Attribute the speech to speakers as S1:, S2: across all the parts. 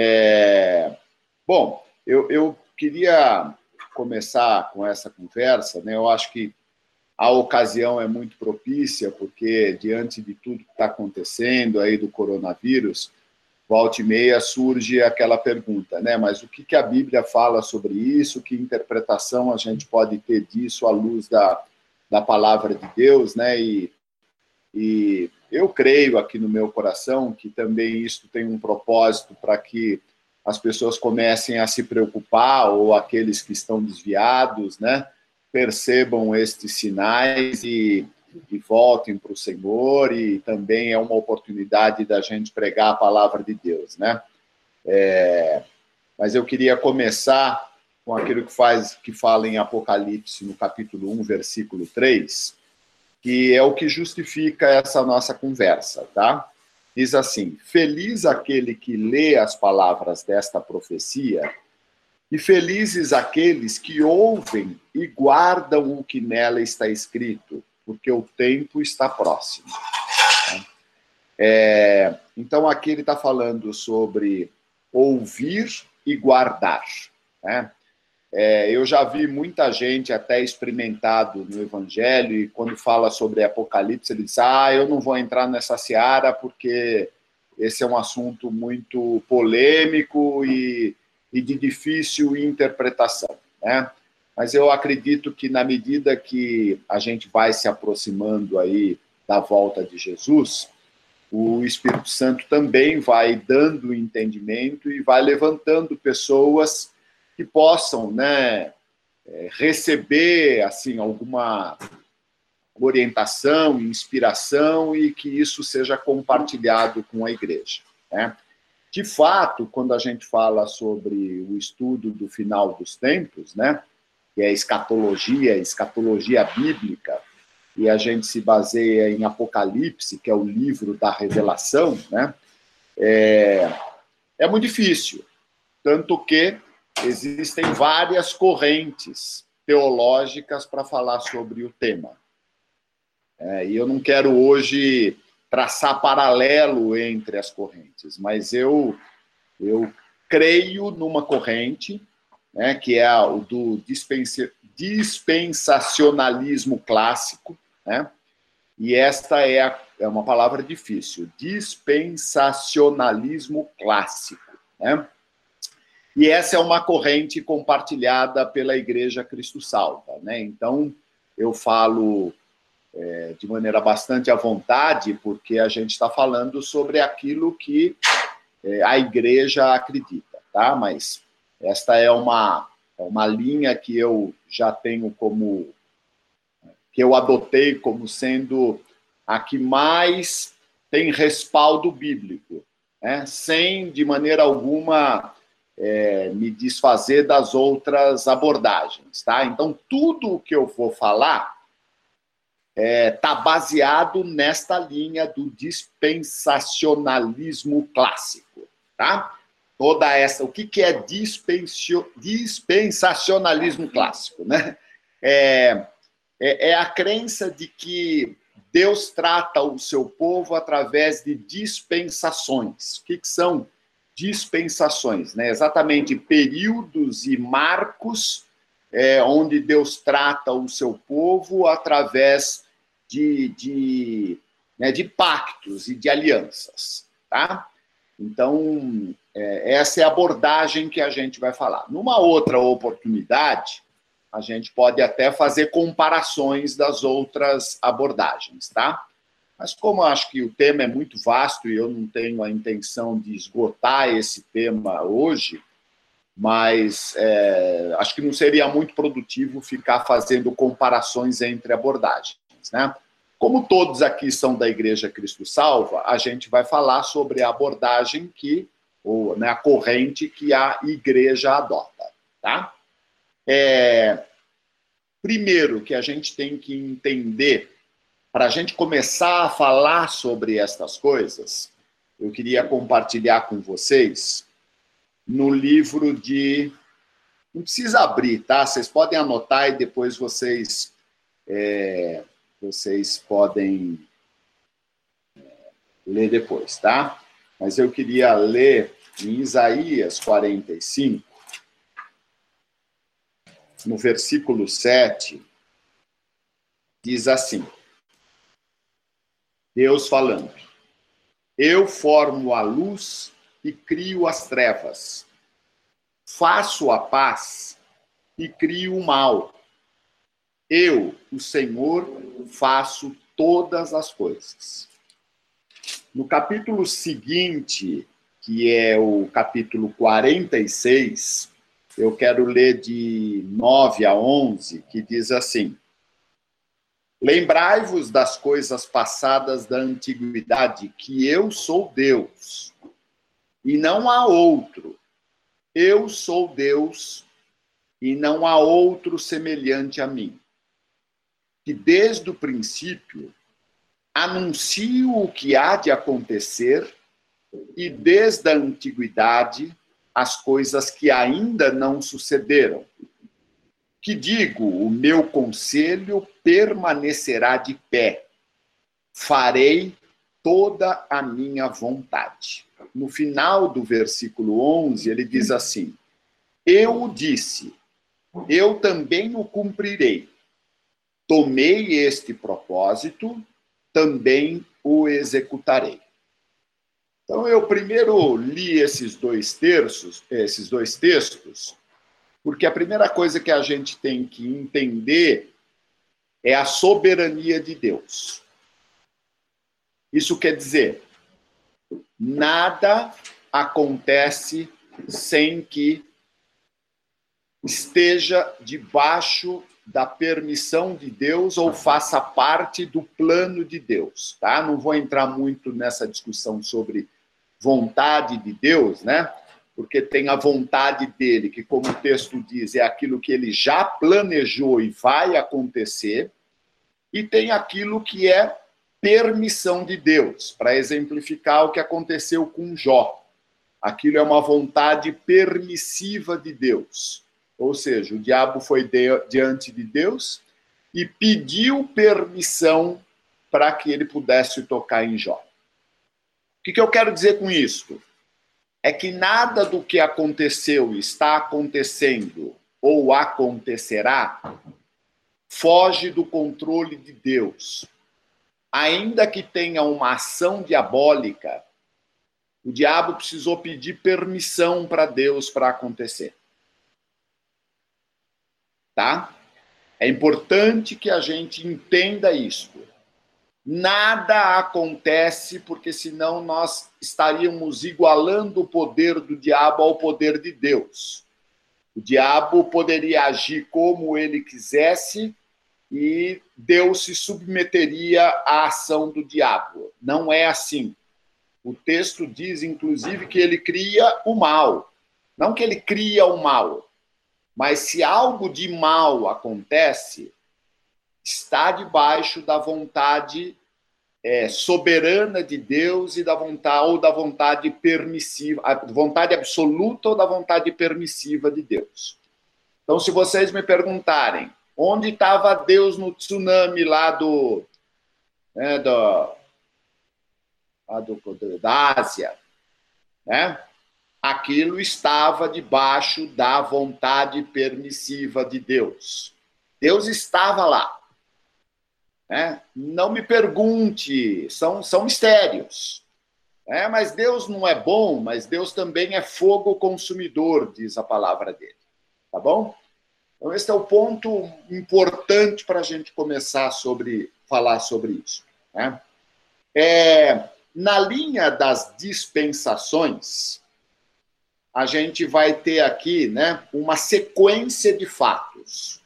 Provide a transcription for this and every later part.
S1: É... Bom, eu, eu queria começar com essa conversa, né? Eu acho que a ocasião é muito propícia, porque diante de tudo que está acontecendo aí do coronavírus, volta e meia surge aquela pergunta, né? Mas o que, que a Bíblia fala sobre isso? Que interpretação a gente pode ter disso à luz da, da palavra de Deus, né? E, e eu creio aqui no meu coração que também isso tem um propósito para que as pessoas comecem a se preocupar ou aqueles que estão desviados, né? percebam estes sinais e, e voltem para o Senhor, e também é uma oportunidade da gente pregar a palavra de Deus, né? É, mas eu queria começar com aquilo que faz que fala em Apocalipse, no capítulo 1, versículo 3, que é o que justifica essa nossa conversa, tá? Diz assim: Feliz aquele que lê as palavras desta profecia e felizes aqueles que ouvem e guardam o que nela está escrito, porque o tempo está próximo. É, então, aqui ele está falando sobre ouvir e guardar. Né? É, eu já vi muita gente até experimentado no Evangelho, e quando fala sobre Apocalipse, ele diz: Ah, eu não vou entrar nessa seara porque esse é um assunto muito polêmico e e de difícil interpretação, né? Mas eu acredito que na medida que a gente vai se aproximando aí da volta de Jesus, o Espírito Santo também vai dando entendimento e vai levantando pessoas que possam, né, é, receber assim alguma orientação, inspiração e que isso seja compartilhado com a igreja, né? De fato, quando a gente fala sobre o estudo do final dos tempos, né, que é escatologia, escatologia bíblica, e a gente se baseia em Apocalipse, que é o livro da revelação, né, é, é muito difícil. Tanto que existem várias correntes teológicas para falar sobre o tema. É, e eu não quero hoje traçar paralelo entre as correntes, mas eu, eu creio numa corrente, né, que é o do dispensacionalismo clássico, né, e esta é, a, é uma palavra difícil, dispensacionalismo clássico, né, e essa é uma corrente compartilhada pela Igreja Cristo Salva, né, então eu falo é, de maneira bastante à vontade, porque a gente está falando sobre aquilo que é, a igreja acredita, tá? Mas esta é uma, é uma linha que eu já tenho como. que eu adotei como sendo a que mais tem respaldo bíblico, né? sem, de maneira alguma, é, me desfazer das outras abordagens, tá? Então, tudo o que eu vou falar está é, tá baseado nesta linha do dispensacionalismo clássico, tá? Toda essa, o que, que é dispensacionalismo clássico, né? É, é, é a crença de que Deus trata o seu povo através de dispensações. O que, que são dispensações? Né? Exatamente períodos e marcos é, onde Deus trata o seu povo através de, de, né, de pactos e de alianças, tá? Então, é, essa é a abordagem que a gente vai falar. Numa outra oportunidade, a gente pode até fazer comparações das outras abordagens, tá? Mas como acho que o tema é muito vasto e eu não tenho a intenção de esgotar esse tema hoje, mas é, acho que não seria muito produtivo ficar fazendo comparações entre abordagens. Né? Como todos aqui são da Igreja Cristo Salva, a gente vai falar sobre a abordagem que, ou né, a corrente que a igreja adota. Tá? É, primeiro que a gente tem que entender, para a gente começar a falar sobre estas coisas, eu queria compartilhar com vocês no livro de. Não precisa abrir, tá? Vocês podem anotar e depois vocês é, vocês podem é, ler depois, tá? Mas eu queria ler em Isaías 45, no versículo 7, diz assim: Deus falando, eu formo a luz e crio as trevas, faço a paz e crio o mal. Eu, o Senhor, faço todas as coisas. No capítulo seguinte, que é o capítulo 46, eu quero ler de 9 a 11, que diz assim: Lembrai-vos das coisas passadas da antiguidade, que eu sou Deus, e não há outro. Eu sou Deus, e não há outro semelhante a mim. Que desde o princípio anuncio o que há de acontecer, e desde a antiguidade as coisas que ainda não sucederam. Que digo, o meu conselho permanecerá de pé. Farei toda a minha vontade. No final do versículo 11, ele diz assim: Eu disse, eu também o cumprirei. Tomei este propósito, também o executarei. Então eu primeiro li esses dois terços, esses dois textos, porque a primeira coisa que a gente tem que entender é a soberania de Deus. Isso quer dizer, nada acontece sem que esteja debaixo da permissão de Deus ou faça parte do plano de Deus, tá? Não vou entrar muito nessa discussão sobre vontade de Deus, né? Porque tem a vontade dele, que, como o texto diz, é aquilo que ele já planejou e vai acontecer, e tem aquilo que é permissão de Deus, para exemplificar o que aconteceu com Jó. Aquilo é uma vontade permissiva de Deus. Ou seja, o diabo foi diante de Deus e pediu permissão para que ele pudesse tocar em Jó que, que eu quero dizer com isso? É que nada do que aconteceu, está acontecendo ou acontecerá foge do controle de Deus. Ainda que tenha uma ação diabólica, o diabo precisou pedir permissão para Deus para acontecer. Tá? É importante que a gente entenda isso. Nada acontece, porque senão nós estaríamos igualando o poder do diabo ao poder de Deus. O diabo poderia agir como ele quisesse e Deus se submeteria à ação do diabo. Não é assim. O texto diz, inclusive, que ele cria o mal. Não que ele cria o mal, mas se algo de mal acontece, está debaixo da vontade é, soberana de Deus e da vontade ou da vontade permissiva, a vontade absoluta ou da vontade permissiva de Deus. Então, se vocês me perguntarem onde estava Deus no tsunami lá do, né, do, lá do da Ásia, né? Aquilo estava debaixo da vontade permissiva de Deus. Deus estava lá. Né? Não me pergunte, são, são mistérios. É, mas Deus não é bom, mas Deus também é fogo consumidor, diz a palavra dele. Tá bom? Então, esse é o ponto importante para a gente começar sobre falar sobre isso. Né? É, na linha das dispensações, a gente vai ter aqui né, uma sequência de fatos.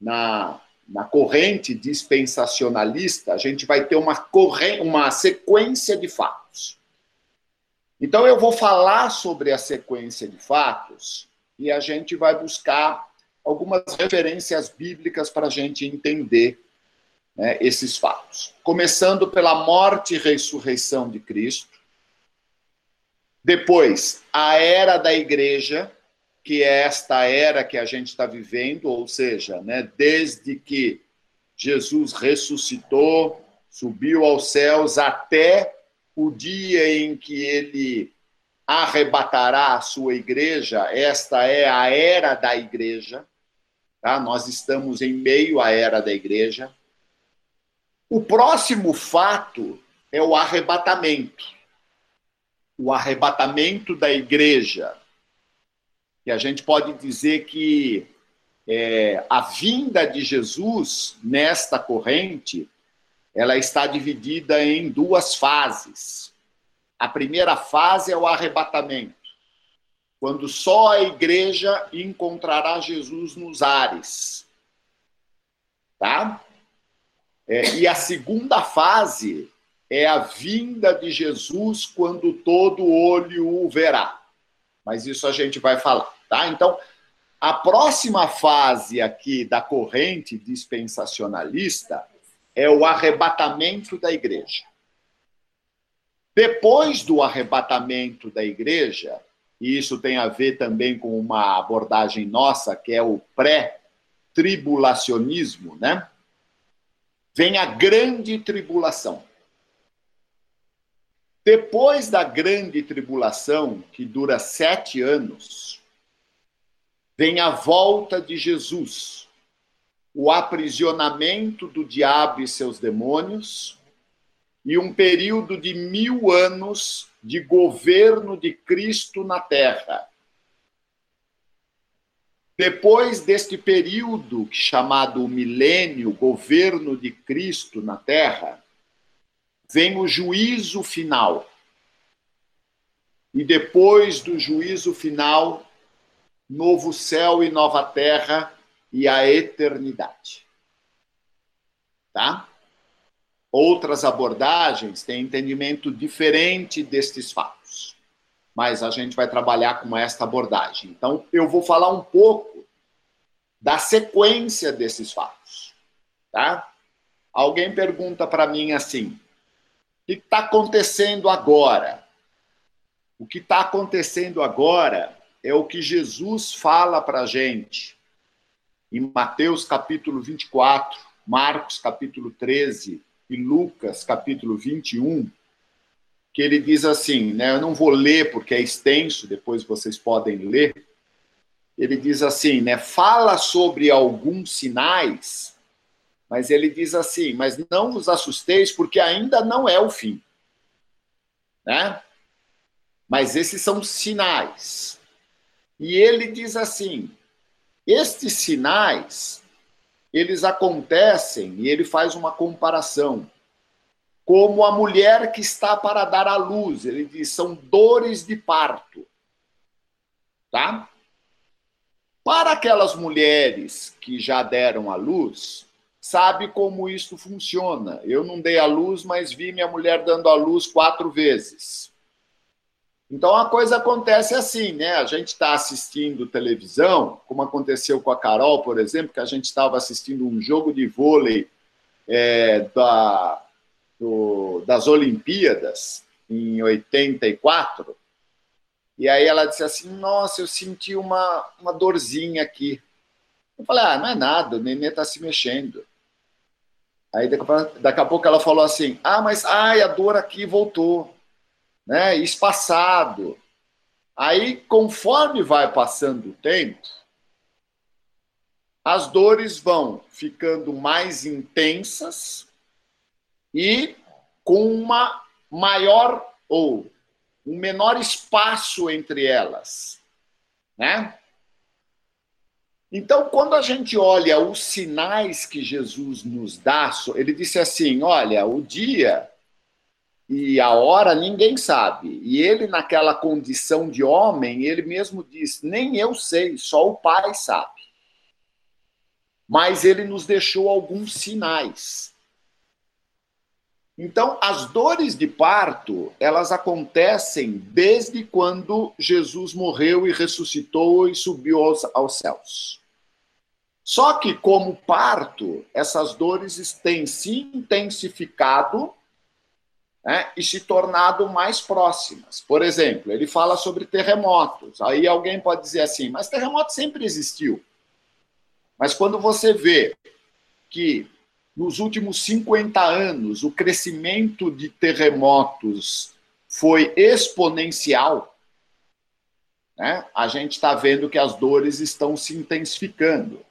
S1: Na, na corrente dispensacionalista, a gente vai ter uma, corrente, uma sequência de fatos. Então, eu vou falar sobre a sequência de fatos e a gente vai buscar algumas referências bíblicas para a gente entender né, esses fatos. Começando pela morte e ressurreição de Cristo. Depois, a era da igreja, que é esta era que a gente está vivendo, ou seja, né, desde que Jesus ressuscitou, subiu aos céus, até o dia em que ele arrebatará a sua igreja, esta é a era da igreja, tá? Nós estamos em meio à era da igreja. O próximo fato é o arrebatamento. O arrebatamento da igreja. E a gente pode dizer que é, a vinda de Jesus nesta corrente, ela está dividida em duas fases. A primeira fase é o arrebatamento, quando só a igreja encontrará Jesus nos ares. Tá? É, e a segunda fase é a vinda de Jesus quando todo olho o verá. Mas isso a gente vai falar, tá? Então, a próxima fase aqui da corrente dispensacionalista é o arrebatamento da igreja. Depois do arrebatamento da igreja, e isso tem a ver também com uma abordagem nossa, que é o pré-tribulacionismo, né? Vem a grande tribulação. Depois da grande tribulação, que dura sete anos, vem a volta de Jesus, o aprisionamento do diabo e seus demônios, e um período de mil anos de governo de Cristo na terra. Depois deste período chamado milênio, governo de Cristo na terra, vem o juízo final. E depois do juízo final, novo céu e nova terra e a eternidade. Tá? Outras abordagens têm entendimento diferente destes fatos, mas a gente vai trabalhar com esta abordagem. Então, eu vou falar um pouco da sequência desses fatos, tá? Alguém pergunta para mim assim: o que está acontecendo agora? O que está acontecendo agora é o que Jesus fala para a gente em Mateus capítulo 24, Marcos capítulo 13, e Lucas, capítulo 21, que ele diz assim, né? Eu não vou ler porque é extenso, depois vocês podem ler. Ele diz assim, né? Fala sobre alguns sinais, mas ele diz assim, mas não vos assusteis porque ainda não é o fim. Né? Mas esses são sinais. E ele diz assim: estes sinais eles acontecem, e ele faz uma comparação, como a mulher que está para dar à luz. Ele diz, são dores de parto. Tá? Para aquelas mulheres que já deram à luz, sabe como isso funciona. Eu não dei à luz, mas vi minha mulher dando à luz quatro vezes. Então a coisa acontece assim, né? A gente está assistindo televisão, como aconteceu com a Carol, por exemplo, que a gente estava assistindo um jogo de vôlei é, da, do, das Olimpíadas em 84. E aí ela disse assim: Nossa, eu senti uma, uma dorzinha aqui. Eu falei: Ah, não é nada, o nenê está se mexendo. Aí daqui a pouco ela falou assim: Ah, mas ai, a dor aqui voltou né, espaçado. Aí, conforme vai passando o tempo, as dores vão ficando mais intensas e com uma maior ou um menor espaço entre elas, né? Então, quando a gente olha os sinais que Jesus nos dá, ele disse assim: olha, o dia e a hora ninguém sabe. E ele, naquela condição de homem, ele mesmo diz: Nem eu sei, só o Pai sabe. Mas ele nos deixou alguns sinais. Então, as dores de parto, elas acontecem desde quando Jesus morreu e ressuscitou e subiu aos, aos céus. Só que, como parto, essas dores têm se intensificado né, e se tornado mais próximas. Por exemplo, ele fala sobre terremotos. Aí alguém pode dizer assim, mas terremoto sempre existiu. Mas quando você vê que nos últimos 50 anos o crescimento de terremotos foi exponencial, né, a gente está vendo que as dores estão se intensificando.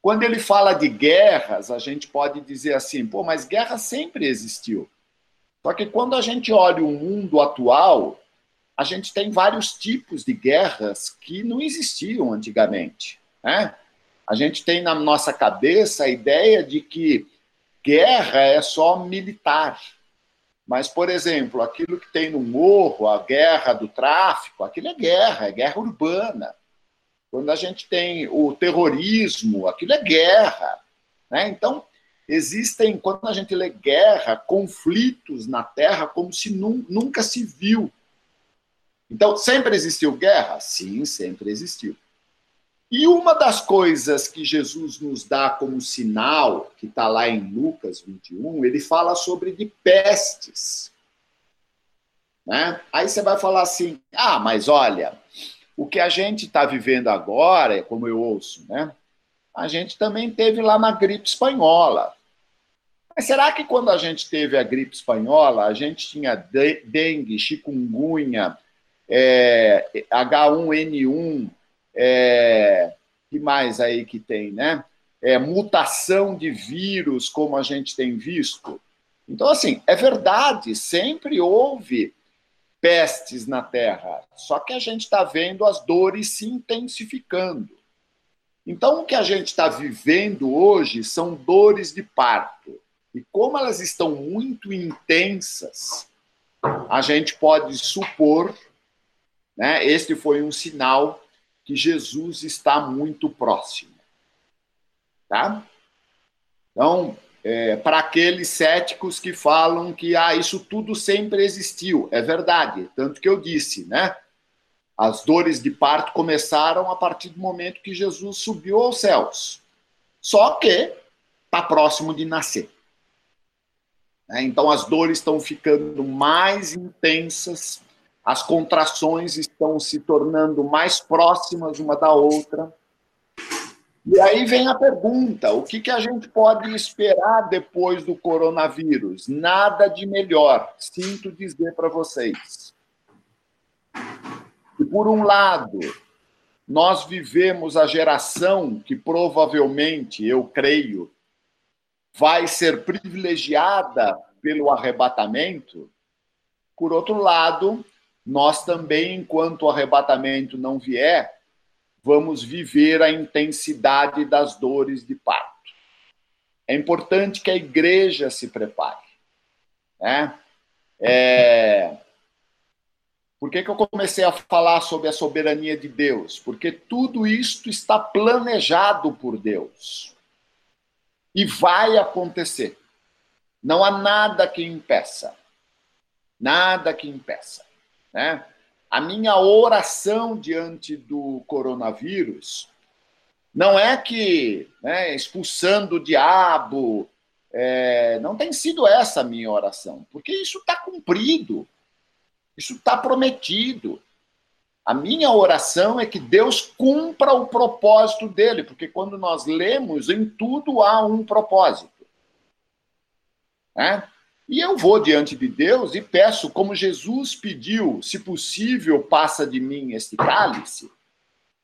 S1: Quando ele fala de guerras, a gente pode dizer assim, pô, mas guerra sempre existiu. Só que quando a gente olha o mundo atual, a gente tem vários tipos de guerras que não existiam antigamente. Né? A gente tem na nossa cabeça a ideia de que guerra é só militar. Mas, por exemplo, aquilo que tem no morro, a guerra do tráfico, aquilo é guerra, é guerra urbana. Quando a gente tem o terrorismo, aquilo é guerra. Né? Então, existem, quando a gente lê guerra, conflitos na Terra como se nunca se viu. Então, sempre existiu guerra? Sim, sempre existiu. E uma das coisas que Jesus nos dá como sinal, que está lá em Lucas 21, ele fala sobre de pestes. Né? Aí você vai falar assim: ah, mas olha, o que a gente está vivendo agora, como eu ouço, né? A gente também teve lá na gripe espanhola. Mas será que quando a gente teve a gripe espanhola, a gente tinha dengue, chikungunya, é, H1N1, é, que mais aí que tem, né? É, mutação de vírus, como a gente tem visto. Então, assim, é verdade, sempre houve pestes na Terra. Só que a gente está vendo as dores se intensificando. Então, o que a gente está vivendo hoje são dores de parto. E como elas estão muito intensas, a gente pode supor, né, este foi um sinal que Jesus está muito próximo. Tá? Então, é, para aqueles céticos que falam que ah, isso tudo sempre existiu. É verdade, tanto que eu disse, né? As dores de parto começaram a partir do momento que Jesus subiu aos céus. Só que está próximo de nascer. Né? Então as dores estão ficando mais intensas, as contrações estão se tornando mais próximas uma da outra. E aí vem a pergunta: o que, que a gente pode esperar depois do coronavírus? Nada de melhor, sinto dizer para vocês. Por um lado, nós vivemos a geração que provavelmente, eu creio, vai ser privilegiada pelo arrebatamento. Por outro lado, nós também, enquanto o arrebatamento não vier, vamos viver a intensidade das dores de parto. É importante que a igreja se prepare. Né? É... Por que, que eu comecei a falar sobre a soberania de Deus? Porque tudo isto está planejado por Deus. E vai acontecer. Não há nada que impeça. Nada que impeça. Né? A minha oração diante do coronavírus não é que né, expulsando o diabo, é, não tem sido essa a minha oração, porque isso está cumprido, isso está prometido. A minha oração é que Deus cumpra o propósito dele, porque quando nós lemos, em tudo há um propósito. Né? E eu vou diante de Deus e peço, como Jesus pediu, se possível, passa de mim este cálice.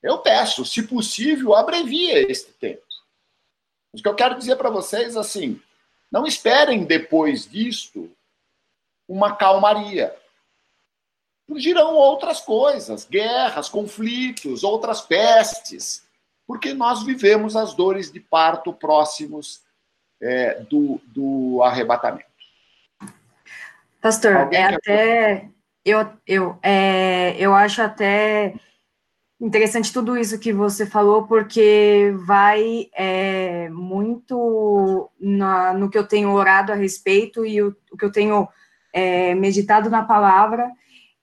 S1: Eu peço, se possível, abrevia este tempo. O que eu quero dizer para vocês assim, não esperem depois disto uma calmaria. Surgirão outras coisas, guerras, conflitos, outras pestes, porque nós vivemos as dores de parto próximos é, do, do arrebatamento.
S2: Pastor, Alguém é até. Eu, eu, é, eu acho até interessante tudo isso que você falou, porque vai é, muito na, no que eu tenho orado a respeito e o, o que eu tenho é, meditado na palavra.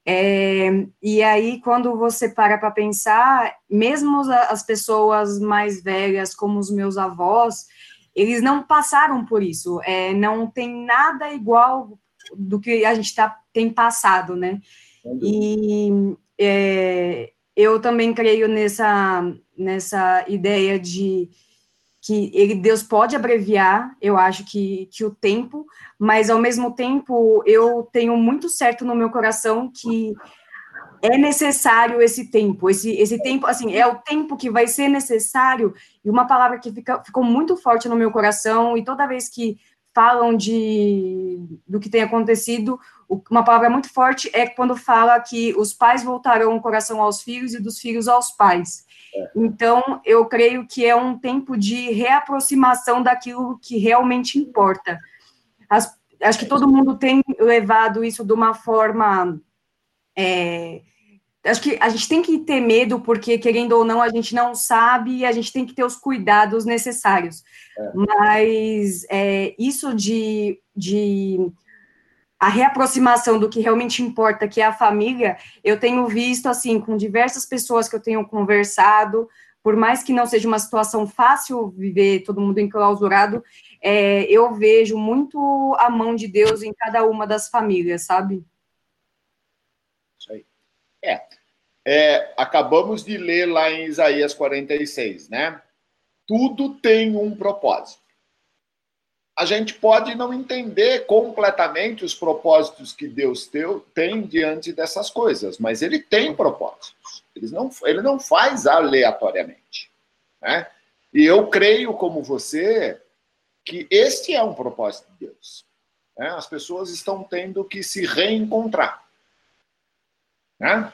S2: É, e aí, quando você para para pensar, mesmo as pessoas mais velhas, como os meus avós, eles não passaram por isso. É, não tem nada igual do que a gente tá, tem passado, né? E é, eu também creio nessa, nessa ideia de que ele, Deus pode abreviar, eu acho que, que o tempo, mas ao mesmo tempo eu tenho muito certo no meu coração que é necessário esse tempo, esse, esse tempo, assim, é o tempo que vai ser necessário, e uma palavra que fica, ficou muito forte no meu coração, e toda vez que falam de do que tem acontecido, uma palavra muito forte é quando fala que os pais voltarão o coração aos filhos e dos filhos aos pais. É. Então, eu creio que é um tempo de reaproximação daquilo que realmente importa. As, acho que todo mundo tem levado isso de uma forma. É, acho que a gente tem que ter medo, porque, querendo ou não, a gente não sabe e a gente tem que ter os cuidados necessários. É. Mas é, isso de, de a reaproximação do que realmente importa, que é a família, eu tenho visto, assim, com diversas pessoas que eu tenho conversado, por mais que não seja uma situação fácil viver todo mundo enclausurado, é, eu vejo muito a mão de Deus em cada uma das famílias, sabe?
S1: Isso aí. É. é acabamos de ler lá em Isaías 46, né? Tudo tem um propósito a gente pode não entender completamente os propósitos que Deus tem diante dessas coisas, mas ele tem propósitos. Ele não, ele não faz aleatoriamente. Né? E eu creio, como você, que este é um propósito de Deus. Né? As pessoas estão tendo que se reencontrar. Né?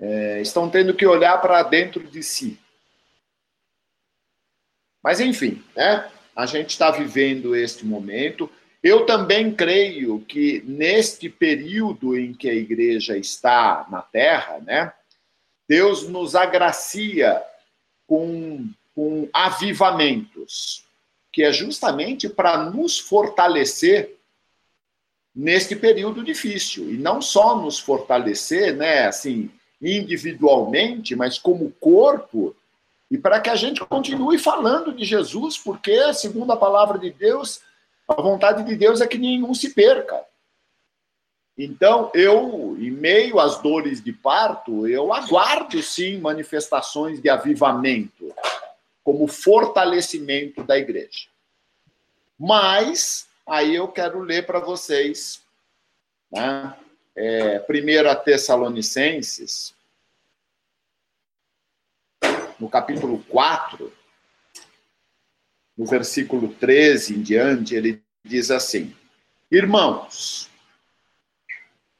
S1: É, estão tendo que olhar para dentro de si. Mas, enfim, né? a gente está vivendo este momento. Eu também creio que neste período em que a igreja está na Terra, né, Deus nos agracia com, com avivamentos, que é justamente para nos fortalecer neste período difícil e não só nos fortalecer, né, assim, individualmente, mas como corpo e para que a gente continue falando de Jesus, porque, segundo a palavra de Deus, a vontade de Deus é que nenhum se perca. Então, eu, em meio às dores de parto, eu aguardo sim manifestações de avivamento, como fortalecimento da igreja. Mas, aí eu quero ler para vocês, né? É, 1 Tessalonicenses, no capítulo 4, no versículo 13 em diante, ele diz assim: Irmãos,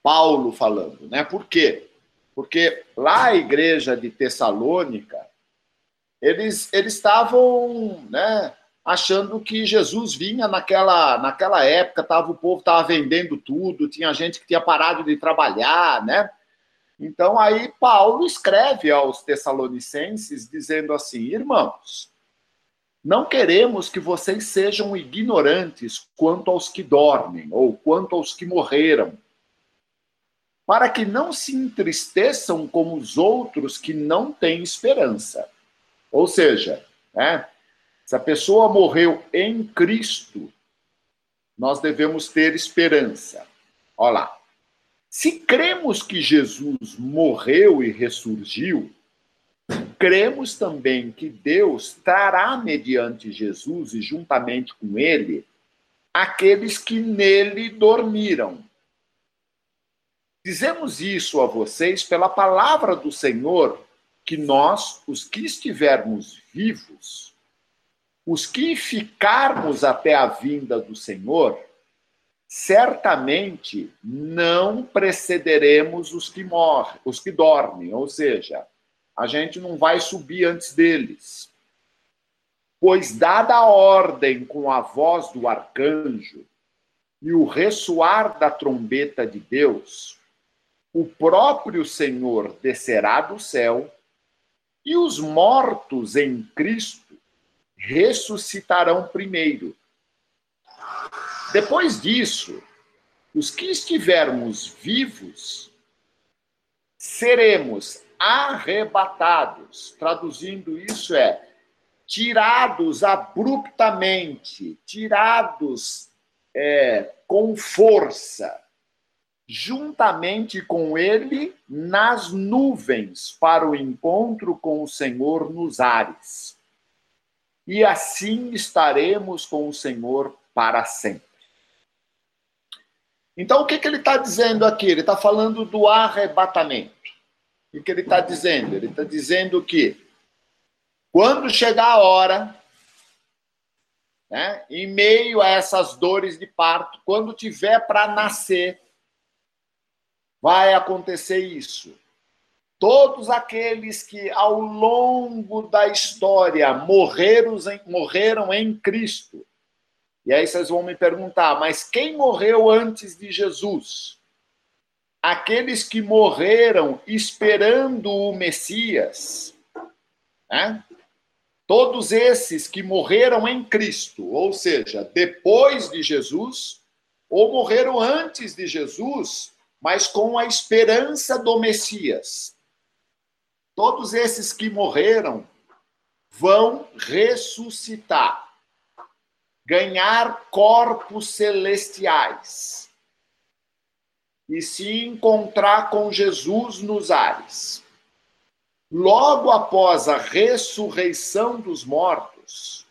S1: Paulo falando, né? Por quê? Porque lá a igreja de Tessalônica, eles, eles estavam, né, achando que Jesus vinha naquela, naquela época, tava, o povo estava vendendo tudo, tinha gente que tinha parado de trabalhar, né? Então, aí Paulo escreve aos Tessalonicenses dizendo assim: irmãos, não queremos que vocês sejam ignorantes quanto aos que dormem ou quanto aos que morreram, para que não se entristeçam como os outros que não têm esperança. Ou seja, né, se a pessoa morreu em Cristo, nós devemos ter esperança. Olha lá. Se cremos que Jesus morreu e ressurgiu, cremos também que Deus trará mediante Jesus e juntamente com ele aqueles que nele dormiram. Dizemos isso a vocês pela palavra do Senhor, que nós, os que estivermos vivos, os que ficarmos até a vinda do Senhor, certamente não precederemos os que morrem, os que dormem, ou seja, a gente não vai subir antes deles. Pois dada a ordem com a voz do arcanjo e o ressoar da trombeta de Deus, o próprio Senhor descerá do céu e os mortos em Cristo ressuscitarão primeiro. Depois disso, os que estivermos vivos seremos arrebatados. Traduzindo isso é tirados abruptamente, tirados é, com força, juntamente com ele nas nuvens para o encontro com o Senhor nos ares. E assim estaremos com o Senhor para sempre. Então, o que, que ele está dizendo aqui? Ele está falando do arrebatamento. O que ele está dizendo? Ele está dizendo que quando chegar a hora, né, em meio a essas dores de parto, quando tiver para nascer, vai acontecer isso. Todos aqueles que ao longo da história morreram em, morreram em Cristo. E aí vocês vão me perguntar, mas quem morreu antes de Jesus? Aqueles que morreram esperando o Messias. Né? Todos esses que morreram em Cristo, ou seja, depois de Jesus, ou morreram antes de Jesus, mas com a esperança do Messias. Todos esses que morreram vão ressuscitar, ganhar corpos celestiais e se encontrar com Jesus nos ares. Logo após a ressurreição dos mortos,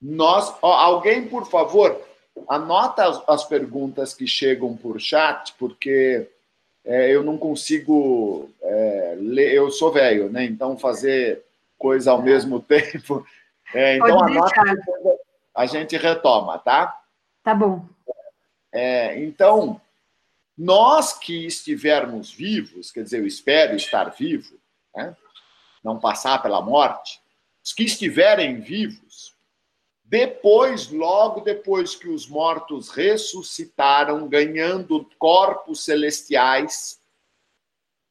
S1: nós, ó, alguém por favor, anota as, as perguntas que chegam por chat, porque é, eu não consigo é, ler, eu sou velho, né? Então fazer coisa ao mesmo tempo. É, então anota, a gente retoma, tá?
S2: Tá bom.
S1: É, então, nós que estivermos vivos, quer dizer, eu espero estar vivo, né? não passar pela morte, os que estiverem vivos, depois, logo depois que os mortos ressuscitaram, ganhando corpos celestiais,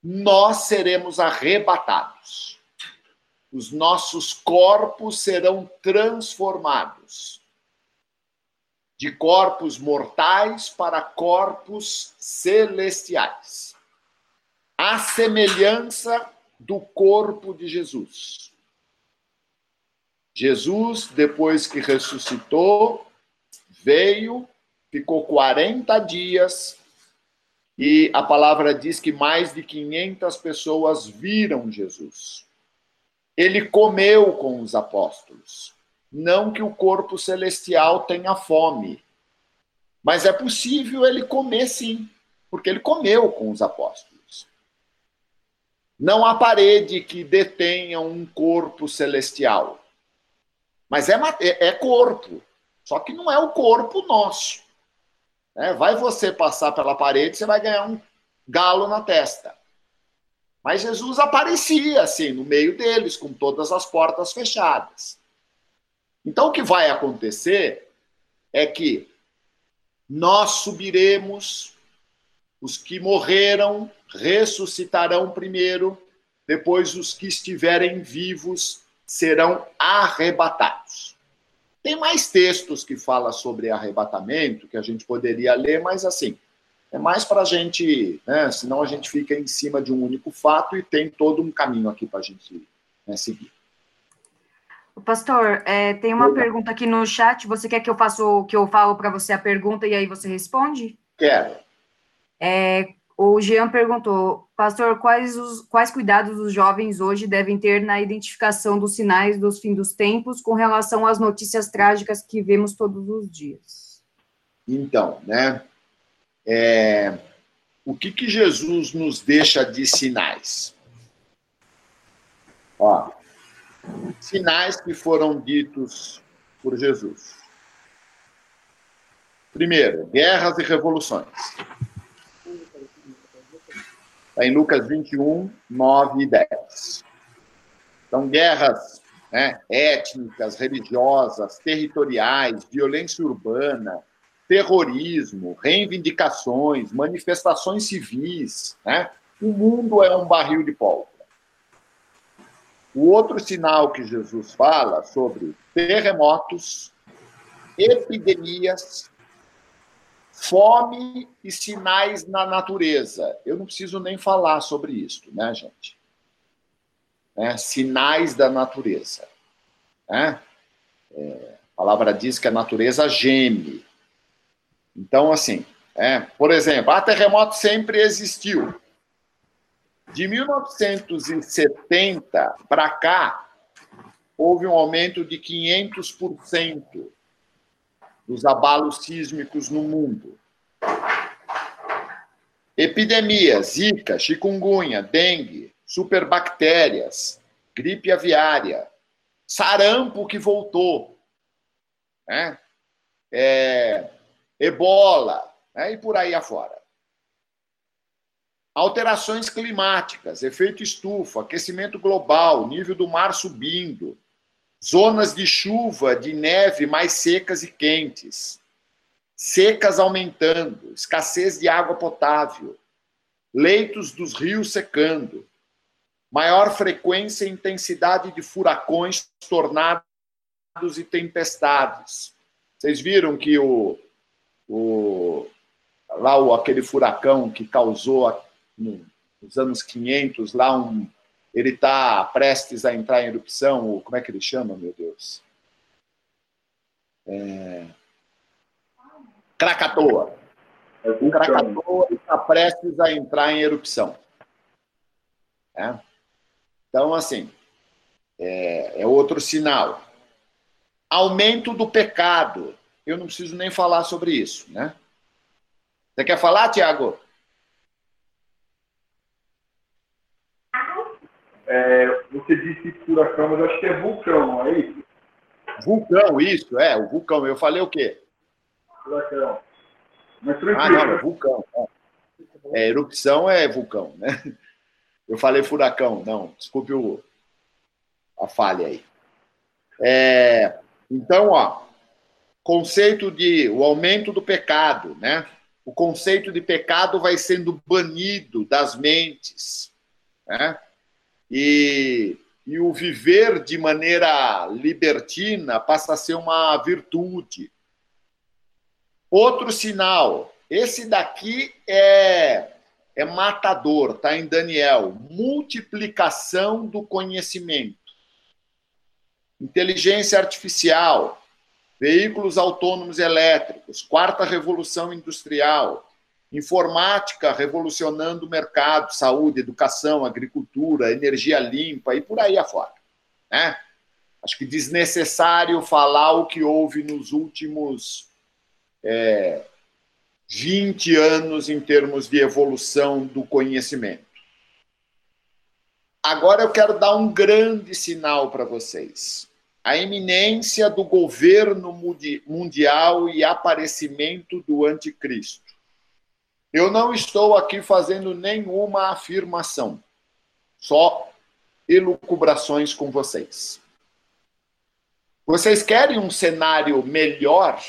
S1: nós seremos arrebatados. Os nossos corpos serão transformados de corpos mortais para corpos celestiais. A semelhança do corpo de Jesus. Jesus, depois que ressuscitou, veio, ficou 40 dias e a palavra diz que mais de 500 pessoas viram Jesus. Ele comeu com os apóstolos. Não que o corpo celestial tenha fome, mas é possível ele comer sim, porque ele comeu com os apóstolos. Não há parede que detenha um corpo celestial. Mas é, é, é corpo. Só que não é o corpo nosso. É, vai você passar pela parede, você vai ganhar um galo na testa. Mas Jesus aparecia assim, no meio deles, com todas as portas fechadas. Então, o que vai acontecer é que nós subiremos, os que morreram ressuscitarão primeiro, depois os que estiverem vivos serão arrebatados. Tem mais textos que falam sobre arrebatamento que a gente poderia ler, mas assim, é mais para a gente, né, senão a gente fica em cima de um único fato e tem todo um caminho aqui para a gente né, seguir.
S2: Pastor, é, tem uma pergunta aqui no chat. Você quer que eu faça que eu falo para você a pergunta e aí você responde?
S1: Quero.
S2: É, o Jean perguntou, pastor, quais, os, quais cuidados os jovens hoje devem ter na identificação dos sinais dos fim dos tempos com relação às notícias trágicas que vemos todos os dias?
S1: Então, né? É, o que, que Jesus nos deixa de sinais? Ó, sinais que foram ditos por Jesus. Primeiro, guerras e revoluções. Está em Lucas 21, 9 e 10. Então, guerras né, étnicas, religiosas, territoriais, violência urbana, terrorismo, reivindicações, manifestações civis. Né? O mundo é um barril de pólvora. O outro sinal que Jesus fala sobre terremotos, epidemias Fome e sinais na natureza. Eu não preciso nem falar sobre isso, né, gente? É, sinais da natureza. Né? É, a palavra diz que a natureza geme. Então, assim, é, por exemplo, a terremoto sempre existiu. De 1970 para cá, houve um aumento de 500% dos abalos sísmicos no mundo. Epidemias, zika, chikungunya, dengue, superbactérias, gripe aviária, sarampo que voltou, né? É, ebola, né? e por aí afora. Alterações climáticas, efeito estufa, aquecimento global, nível do mar subindo, zonas de chuva, de neve mais secas e quentes, secas aumentando, escassez de água potável, leitos dos rios secando, maior frequência e intensidade de furacões, tornados e tempestades. Vocês viram que o, o lá o, aquele furacão que causou nos anos 500 lá um ele está prestes a entrar em erupção, como é que ele chama, meu Deus? É... Krakatoa. O Krakatoa está prestes a entrar em erupção. É? Então, assim, é, é outro sinal. Aumento do pecado. Eu não preciso nem falar sobre isso, né? Você quer falar, Tiago?
S3: É, você disse furacão, mas acho que é vulcão, não é isso?
S1: Vulcão, isso, é, o vulcão. Eu falei o quê?
S3: Furacão.
S1: Mas tranquilo. Ah, não, é vulcão. É. é, erupção é vulcão, né? Eu falei furacão, não, desculpe o, a falha aí. É, então, ó, conceito de o aumento do pecado, né? O conceito de pecado vai sendo banido das mentes, né? E, e o viver de maneira libertina passa a ser uma virtude. Outro sinal, esse daqui é, é matador, está em Daniel. Multiplicação do conhecimento. Inteligência artificial, veículos autônomos elétricos, quarta revolução industrial, informática revolucionando o mercado, saúde, educação, agricultura, energia limpa e por aí afora. Né? Acho que desnecessário falar o que houve nos últimos é, 20 anos em termos de evolução do conhecimento. Agora eu quero dar um grande sinal para vocês. A eminência do governo mundial e aparecimento do anticristo. Eu não estou aqui fazendo nenhuma afirmação, só elucubrações com vocês. Vocês querem um cenário melhor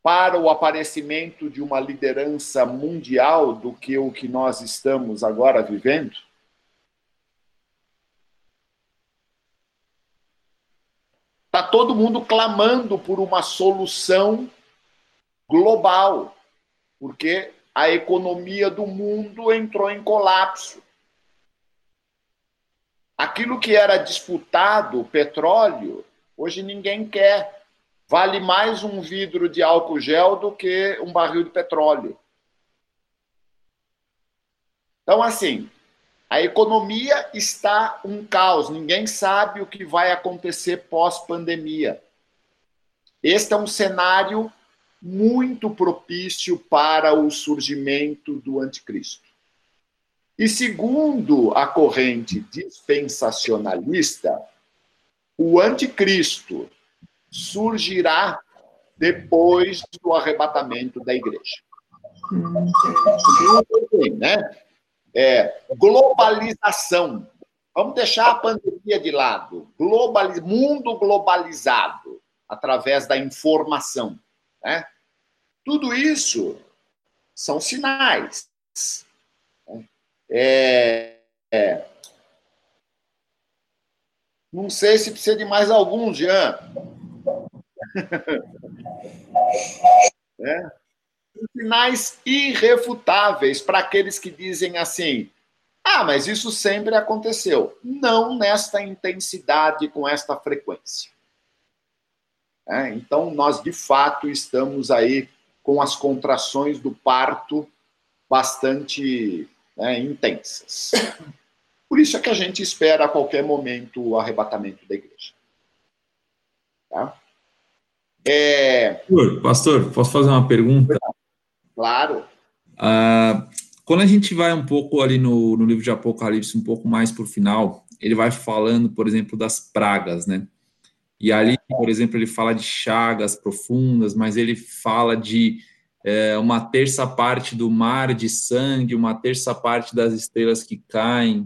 S1: para o aparecimento de uma liderança mundial do que o que nós estamos agora vivendo? Está todo mundo clamando por uma solução global porque a economia do mundo entrou em colapso. Aquilo que era disputado, o petróleo, hoje ninguém quer. Vale mais um vidro de álcool gel do que um barril de petróleo. Então, assim, a economia está um caos, ninguém sabe o que vai acontecer pós-pandemia. Este é um cenário muito propício para o surgimento do anticristo. E segundo a corrente dispensacionalista, o anticristo surgirá depois do arrebatamento da igreja. Bem, né? É, globalização. Vamos deixar a pandemia de lado. Mundo globalizado através da informação. Né? Tudo isso são sinais. É, é, não sei se precisa de mais algum, Jean. é. Sinais irrefutáveis para aqueles que dizem assim: ah, mas isso sempre aconteceu. Não nesta intensidade, com esta frequência. É, então, nós de fato estamos aí com as contrações do parto bastante né, intensas. Por isso é que a gente espera a qualquer momento o arrebatamento da igreja. Tá?
S4: É... Pastor, posso fazer uma pergunta?
S1: Claro.
S4: Uh, quando a gente vai um pouco ali no, no livro de Apocalipse, um pouco mais por final, ele vai falando, por exemplo, das pragas, né? E ali, por exemplo, ele fala de chagas profundas, mas ele fala de é, uma terça parte do mar de sangue, uma terça parte das estrelas que caem,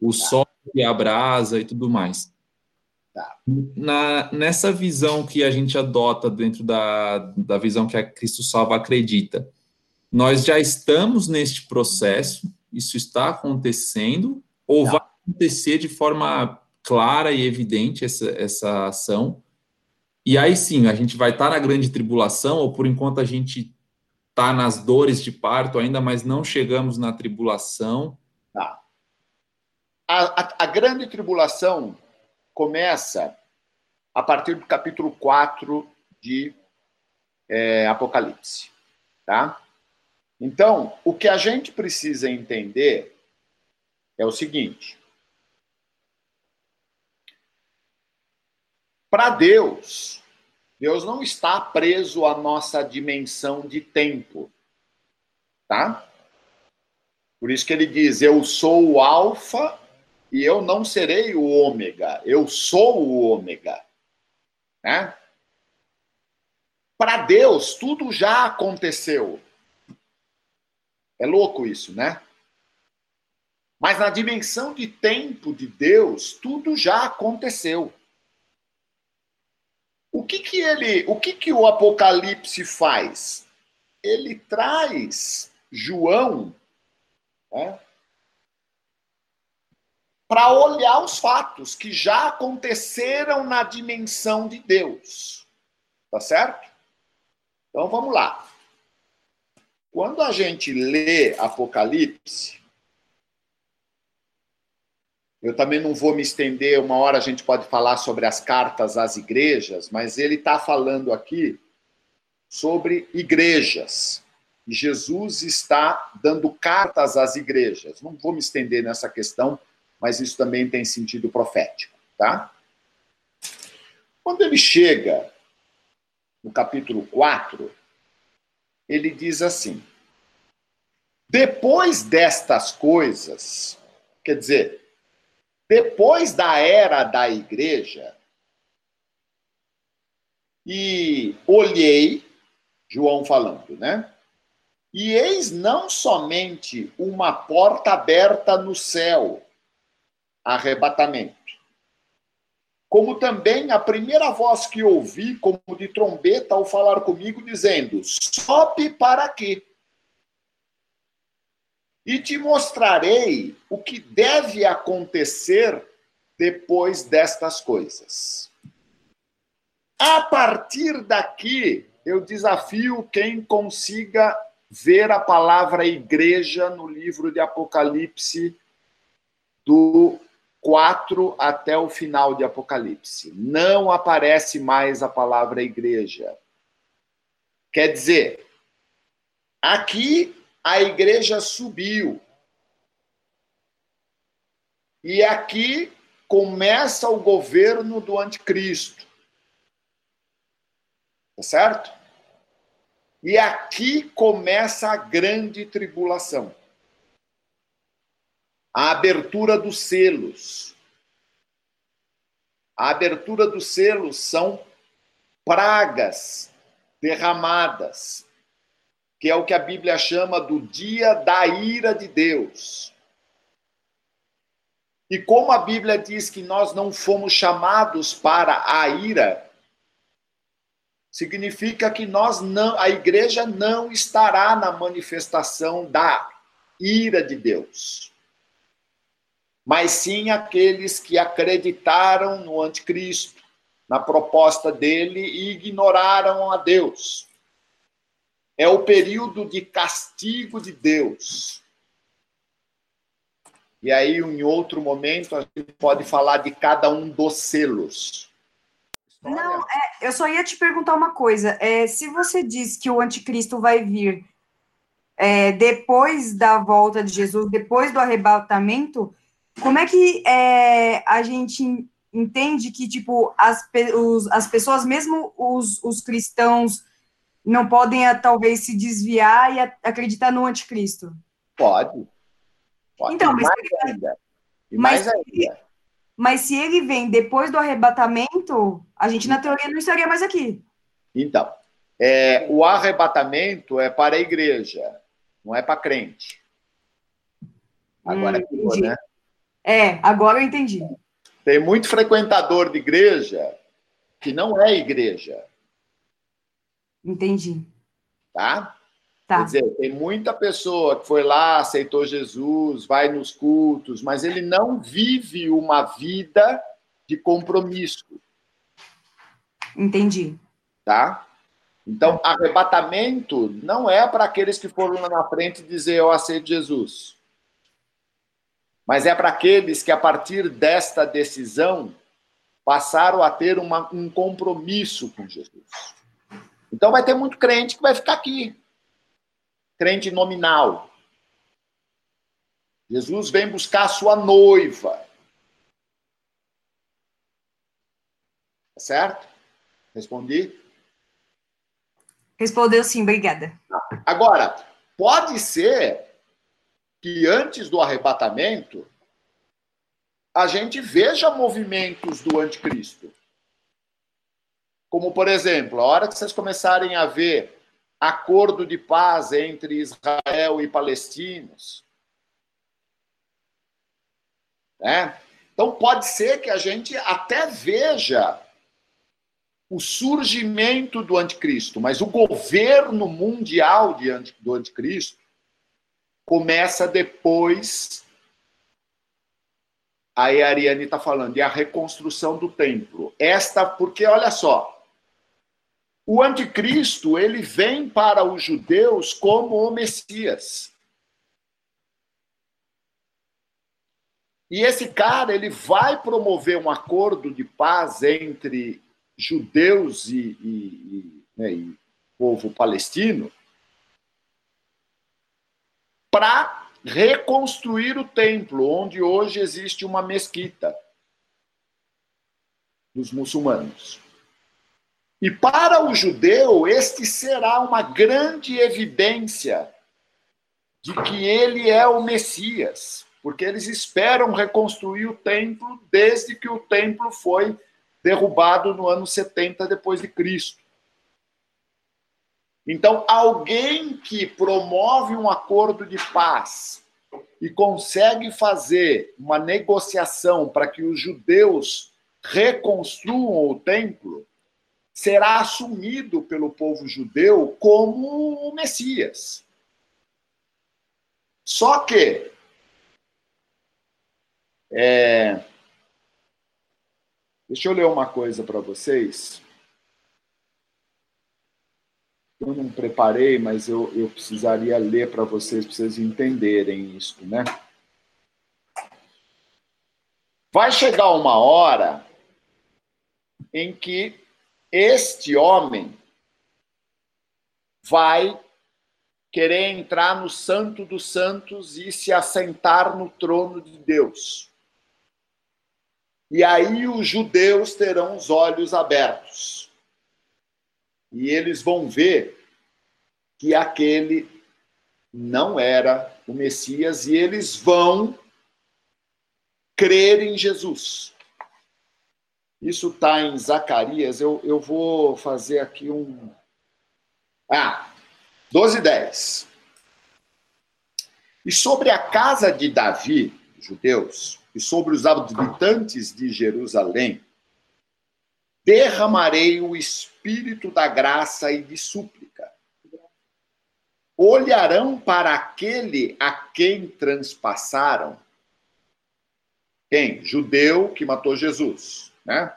S4: o tá. sol que abrasa e tudo mais. Tá. Na, nessa visão que a gente adota dentro da, da visão que a Cristo Salva acredita, nós já estamos neste processo, isso está acontecendo, ou vai acontecer de forma clara e evidente essa, essa ação. E aí sim, a gente vai estar na grande tribulação, ou por enquanto a gente está nas dores de parto ainda, mas não chegamos na tribulação.
S1: Tá. A, a, a grande tribulação começa a partir do capítulo 4 de é, Apocalipse. Tá? Então, o que a gente precisa entender é o seguinte: Para Deus, Deus não está preso à nossa dimensão de tempo. Tá? Por isso que ele diz: Eu sou o Alfa e eu não serei o Ômega. Eu sou o Ômega. Né? Para Deus, tudo já aconteceu. É louco isso, né? Mas na dimensão de tempo de Deus, tudo já aconteceu. O que que ele, o que que o Apocalipse faz? Ele traz João né, para olhar os fatos que já aconteceram na dimensão de Deus. Tá certo? Então vamos lá. Quando a gente lê Apocalipse, eu também não vou me estender, uma hora a gente pode falar sobre as cartas às igrejas, mas ele está falando aqui sobre igrejas. E Jesus está dando cartas às igrejas. Não vou me estender nessa questão, mas isso também tem sentido profético, tá? Quando ele chega no capítulo 4, ele diz assim: Depois destas coisas, quer dizer, depois da era da igreja, e olhei, João falando, né? E eis não somente uma porta aberta no céu, arrebatamento, como também a primeira voz que ouvi, como de trombeta, ao falar comigo, dizendo: sobe para aqui e te mostrarei o que deve acontecer depois destas coisas. A partir daqui, eu desafio quem consiga ver a palavra igreja no livro de Apocalipse, do 4 até o final de Apocalipse. Não aparece mais a palavra igreja. Quer dizer, aqui a igreja subiu. E aqui começa o governo do anticristo. Tá certo? E aqui começa a grande tribulação. A abertura dos selos. A abertura dos selos são pragas derramadas, que é o que a Bíblia chama do dia da ira de Deus. E como a Bíblia diz que nós não fomos chamados para a ira, significa que nós não, a igreja não estará na manifestação da ira de Deus. Mas sim aqueles que acreditaram no anticristo, na proposta dele e ignoraram a Deus é o período de castigo de Deus. E aí, em outro momento, a gente pode falar de cada um dos selos.
S2: Não, é, eu só ia te perguntar uma coisa. É, se você diz que o anticristo vai vir é, depois da volta de Jesus, depois do arrebatamento, como é que é, a gente entende que, tipo, as, os, as pessoas, mesmo os, os cristãos não podem, ah, talvez, se desviar e acreditar no anticristo?
S1: Pode. Pode.
S2: Então, mas,
S1: mais ainda. Mais ainda.
S2: Mas se ele vem depois do arrebatamento, a gente, na teoria, não estaria mais aqui.
S1: Então, é, o arrebatamento é para a igreja, não é para crente. Agora hum, pegou, né?
S2: É, agora eu entendi.
S1: Tem muito frequentador de igreja que não é igreja.
S2: Entendi.
S1: Tá? Tá. Quer dizer, tem muita pessoa que foi lá, aceitou Jesus, vai nos cultos, mas ele não vive uma vida de compromisso.
S2: Entendi.
S1: Tá? Então, arrebatamento não é para aqueles que foram lá na frente dizer eu aceito Jesus. Mas é para aqueles que, a partir desta decisão, passaram a ter uma, um compromisso com Jesus. Então, vai ter muito crente que vai ficar aqui crente nominal. Jesus vem buscar a sua noiva. Tá certo? Respondi?
S2: Respondeu sim, obrigada.
S1: Agora, pode ser que antes do arrebatamento a gente veja movimentos do anticristo. Como, por exemplo, a hora que vocês começarem a ver acordo de paz entre Israel e palestinos. Né? Então, pode ser que a gente até veja o surgimento do anticristo, mas o governo mundial de, do anticristo começa depois. Aí a Ariane está falando, e a reconstrução do templo. Esta, porque olha só, o anticristo, ele vem para os judeus como o Messias. E esse cara, ele vai promover um acordo de paz entre judeus e, e, e, né, e povo palestino para reconstruir o templo, onde hoje existe uma mesquita dos muçulmanos. E para o judeu, este será uma grande evidência de que ele é o Messias, porque eles esperam reconstruir o templo desde que o templo foi derrubado no ano 70 depois de Cristo. Então, alguém que promove um acordo de paz e consegue fazer uma negociação para que os judeus reconstruam o templo, será assumido pelo povo judeu como o Messias. Só que é, deixa eu ler uma coisa para vocês. Eu não preparei, mas eu, eu precisaria ler para vocês, para vocês entenderem isso, né? Vai chegar uma hora em que este homem vai querer entrar no Santo dos Santos e se assentar no trono de Deus. E aí os judeus terão os olhos abertos. E eles vão ver que aquele não era o Messias e eles vão crer em Jesus. Isso está em Zacarias. Eu, eu vou fazer aqui um. Ah, 12 e 10. E sobre a casa de Davi, judeus, e sobre os habitantes de Jerusalém, derramarei o espírito da graça e de súplica. Olharão para aquele a quem transpassaram. Quem? Judeu que matou Jesus né?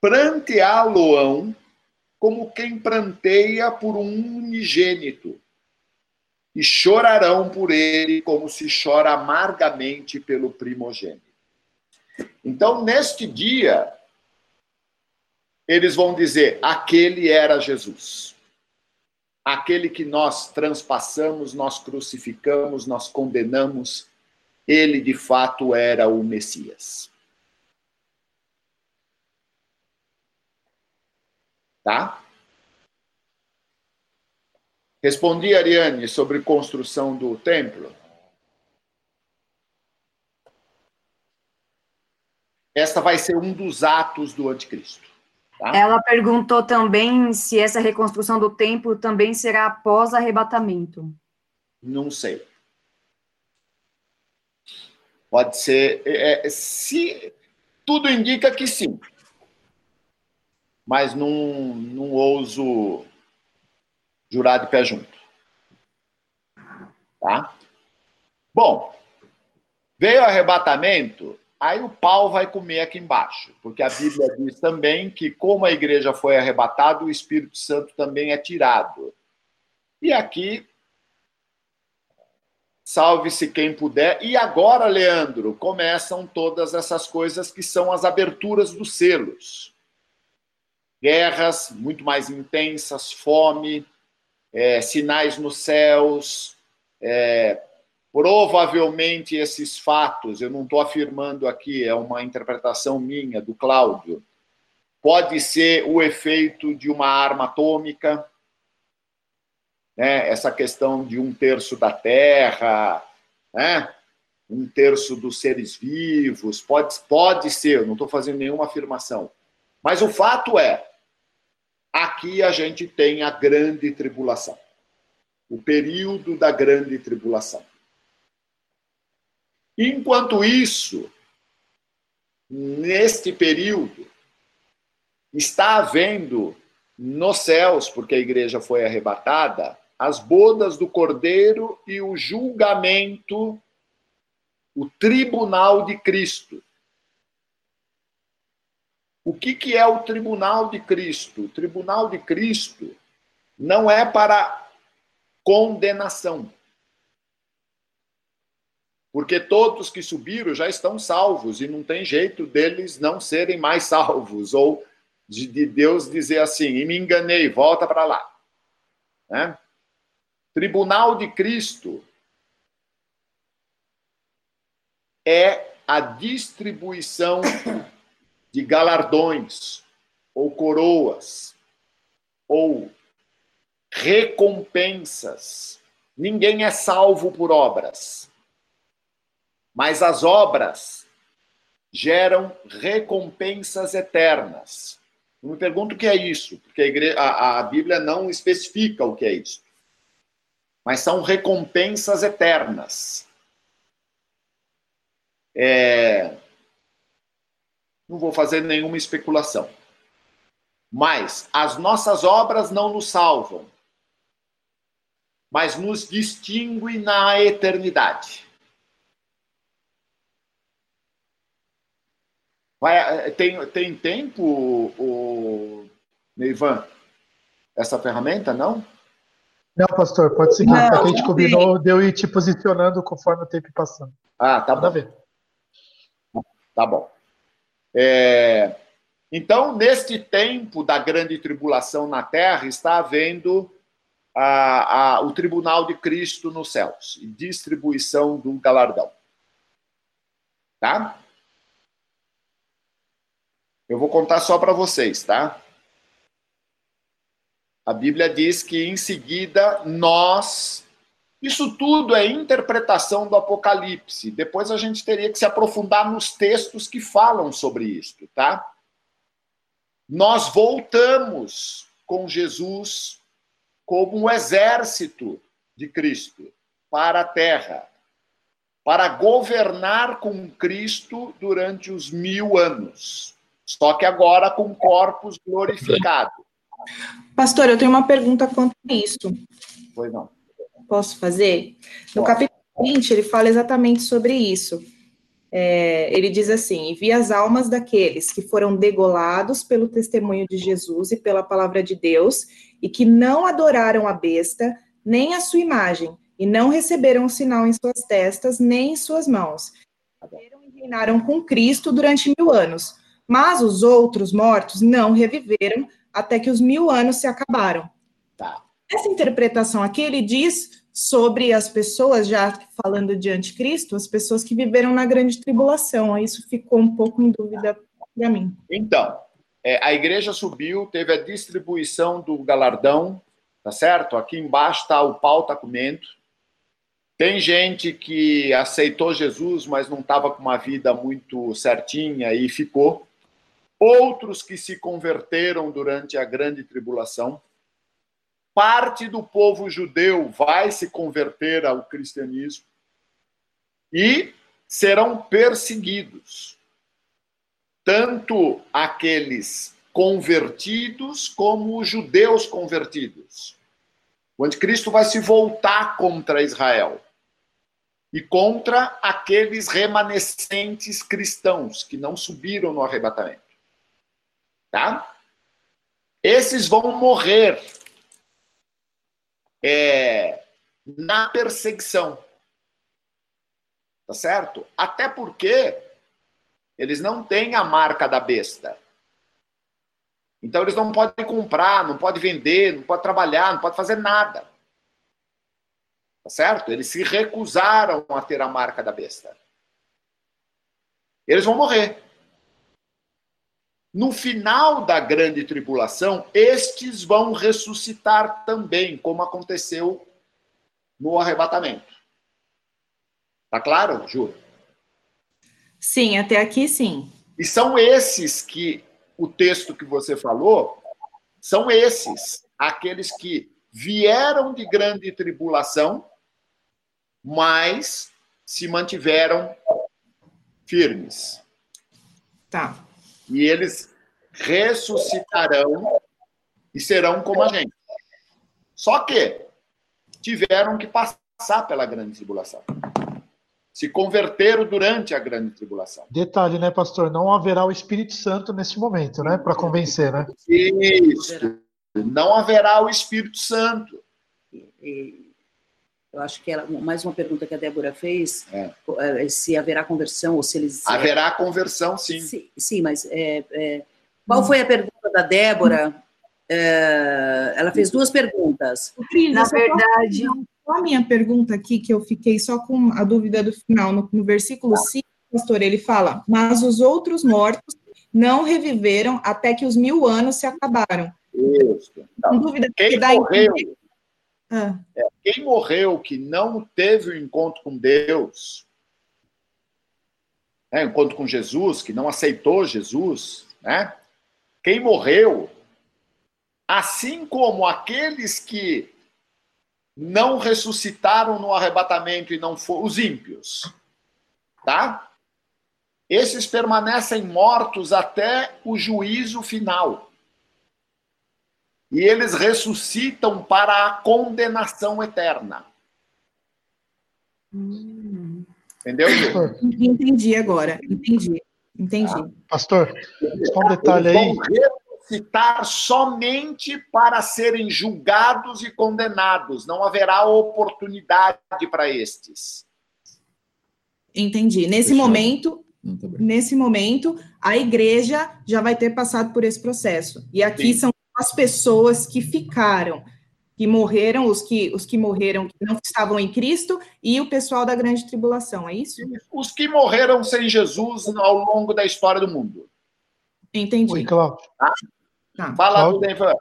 S1: Pranteá-lo-ão como quem pranteia por um unigênito, e chorarão por ele como se chora amargamente pelo primogênito. Então, neste dia, eles vão dizer: aquele era Jesus. Aquele que nós transpassamos, nós crucificamos, nós condenamos, ele de fato era o Messias. Tá? Respondi, Ariane, sobre construção do templo. Esta vai ser um dos atos do anticristo.
S2: Tá? Ela perguntou também se essa reconstrução do templo também será após arrebatamento.
S1: Não sei. Pode ser. É, é, se tudo indica que sim, mas não, não ouso jurar de pé junto. Tá? Bom, veio o arrebatamento, Aí o pau vai comer aqui embaixo, porque a Bíblia diz também que, como a igreja foi arrebatada, o Espírito Santo também é tirado. E aqui, salve-se quem puder. E agora, Leandro, começam todas essas coisas que são as aberturas dos selos. Guerras muito mais intensas, fome, é, sinais nos céus, é, Provavelmente esses fatos, eu não estou afirmando aqui, é uma interpretação minha, do Cláudio, pode ser o efeito de uma arma atômica, né? essa questão de um terço da Terra, né? um terço dos seres vivos, pode, pode ser, não estou fazendo nenhuma afirmação. Mas o fato é, aqui a gente tem a grande tribulação, o período da grande tribulação. Enquanto isso, neste período, está havendo nos céus, porque a igreja foi arrebatada, as bodas do cordeiro e o julgamento, o tribunal de Cristo. O que, que é o tribunal de Cristo? O tribunal de Cristo não é para condenação porque todos que subiram já estão salvos e não tem jeito deles não serem mais salvos, ou de, de Deus dizer assim, e me enganei, volta para lá. Né? Tribunal de Cristo é a distribuição de galardões ou coroas ou recompensas. Ninguém é salvo por obras mas as obras geram recompensas eternas. Eu me pergunto o que é isso, porque a, igreja, a, a Bíblia não especifica o que é isso. Mas são recompensas eternas. É... Não vou fazer nenhuma especulação. Mas as nossas obras não nos salvam, mas nos distinguem na eternidade. Vai, tem, tem tempo, o Neivan, essa ferramenta, não?
S5: Não, pastor, pode seguir. Não, a gente combinou de eu ir te posicionando conforme o tempo passando.
S1: Ah, tá bom. Ver. Tá bom. É, então, neste tempo da grande tribulação na terra, está havendo a, a, o tribunal de Cristo nos céus e distribuição do galardão. Tá? Eu vou contar só para vocês, tá? A Bíblia diz que em seguida nós. Isso tudo é interpretação do Apocalipse. Depois a gente teria que se aprofundar nos textos que falam sobre isso, tá? Nós voltamos com Jesus como um exército de Cristo para a terra, para governar com Cristo durante os mil anos. Só que agora com corpos glorificados.
S6: Pastor, eu tenho uma pergunta quanto a isso.
S1: Pois não.
S6: Posso fazer? No capítulo 20, ele fala exatamente sobre isso. É, ele diz assim: E vi as almas daqueles que foram degolados pelo testemunho de Jesus e pela palavra de Deus, e que não adoraram a besta, nem a sua imagem, e não receberam o sinal em suas testas, nem em suas mãos. E reinaram com Cristo durante mil anos. Mas os outros mortos não reviveram até que os mil anos se acabaram. Tá. Essa interpretação aqui ele diz sobre as pessoas, já falando de anticristo, as pessoas que viveram na grande tribulação. Isso ficou um pouco em dúvida para mim.
S1: Então, é, a igreja subiu, teve a distribuição do galardão, tá certo? Aqui embaixo tá o pau tá. Tem gente que aceitou Jesus, mas não estava com uma vida muito certinha e ficou. Outros que se converteram durante a grande tribulação. Parte do povo judeu vai se converter ao cristianismo e serão perseguidos. Tanto aqueles convertidos como os judeus convertidos. O anticristo vai se voltar contra Israel e contra aqueles remanescentes cristãos que não subiram no arrebatamento. Tá? Esses vão morrer é, na perseguição. Tá certo? Até porque eles não têm a marca da besta. Então eles não podem comprar, não podem vender, não podem trabalhar, não podem fazer nada. Tá certo? Eles se recusaram a ter a marca da besta. Eles vão morrer. No final da grande tribulação, estes vão ressuscitar também, como aconteceu no arrebatamento. Tá claro, Ju?
S6: Sim, até aqui sim.
S1: E são esses que o texto que você falou, são esses, aqueles que vieram de grande tribulação mas se mantiveram firmes.
S6: Tá.
S1: E eles ressuscitarão e serão como a gente. Só que tiveram que passar pela grande tribulação. Se converteram durante a grande tribulação.
S5: Detalhe, né, pastor? Não haverá o Espírito Santo nesse momento, né? Para convencer, né?
S1: Isso. Não haverá o Espírito Santo.
S7: E, eu acho que ela, mais uma pergunta que a Débora fez, é. é se haverá conversão ou se eles.
S1: Haverá conversão, sim.
S7: Sim, sim mas é, é, qual foi a pergunta da Débora? É, ela fez duas perguntas.
S6: Na verdade. Só a minha pergunta aqui, que eu fiquei só com a dúvida do final, no, no versículo 5, pastor, ele fala: Mas os outros mortos não reviveram até que os mil anos se acabaram.
S1: Isso. Então, dúvida quem morreu, ah. É, quem morreu que não teve o um encontro com Deus, né, encontro com Jesus, que não aceitou Jesus, né? Quem morreu, assim como aqueles que não ressuscitaram no arrebatamento e não foram os ímpios, tá? Esses permanecem mortos até o juízo final e eles ressuscitam para a condenação eterna.
S6: Hum. Entendeu? Entendi agora, entendi, entendi. Ah,
S5: pastor, só um detalhe aí. Vão
S1: ressuscitar somente para serem julgados e condenados. Não haverá oportunidade para estes.
S6: Entendi. Nesse Fechou. momento, tá nesse momento, a igreja já vai ter passado por esse processo. E aqui Sim. são as pessoas que ficaram, que morreram, os que, os que morreram que não estavam em Cristo, e o pessoal da grande tribulação, é isso?
S1: Os que morreram sem Jesus ao longo da história do mundo.
S6: Entendi.
S5: Oi, Cláudio. Tá.
S1: Fala, Cláudio.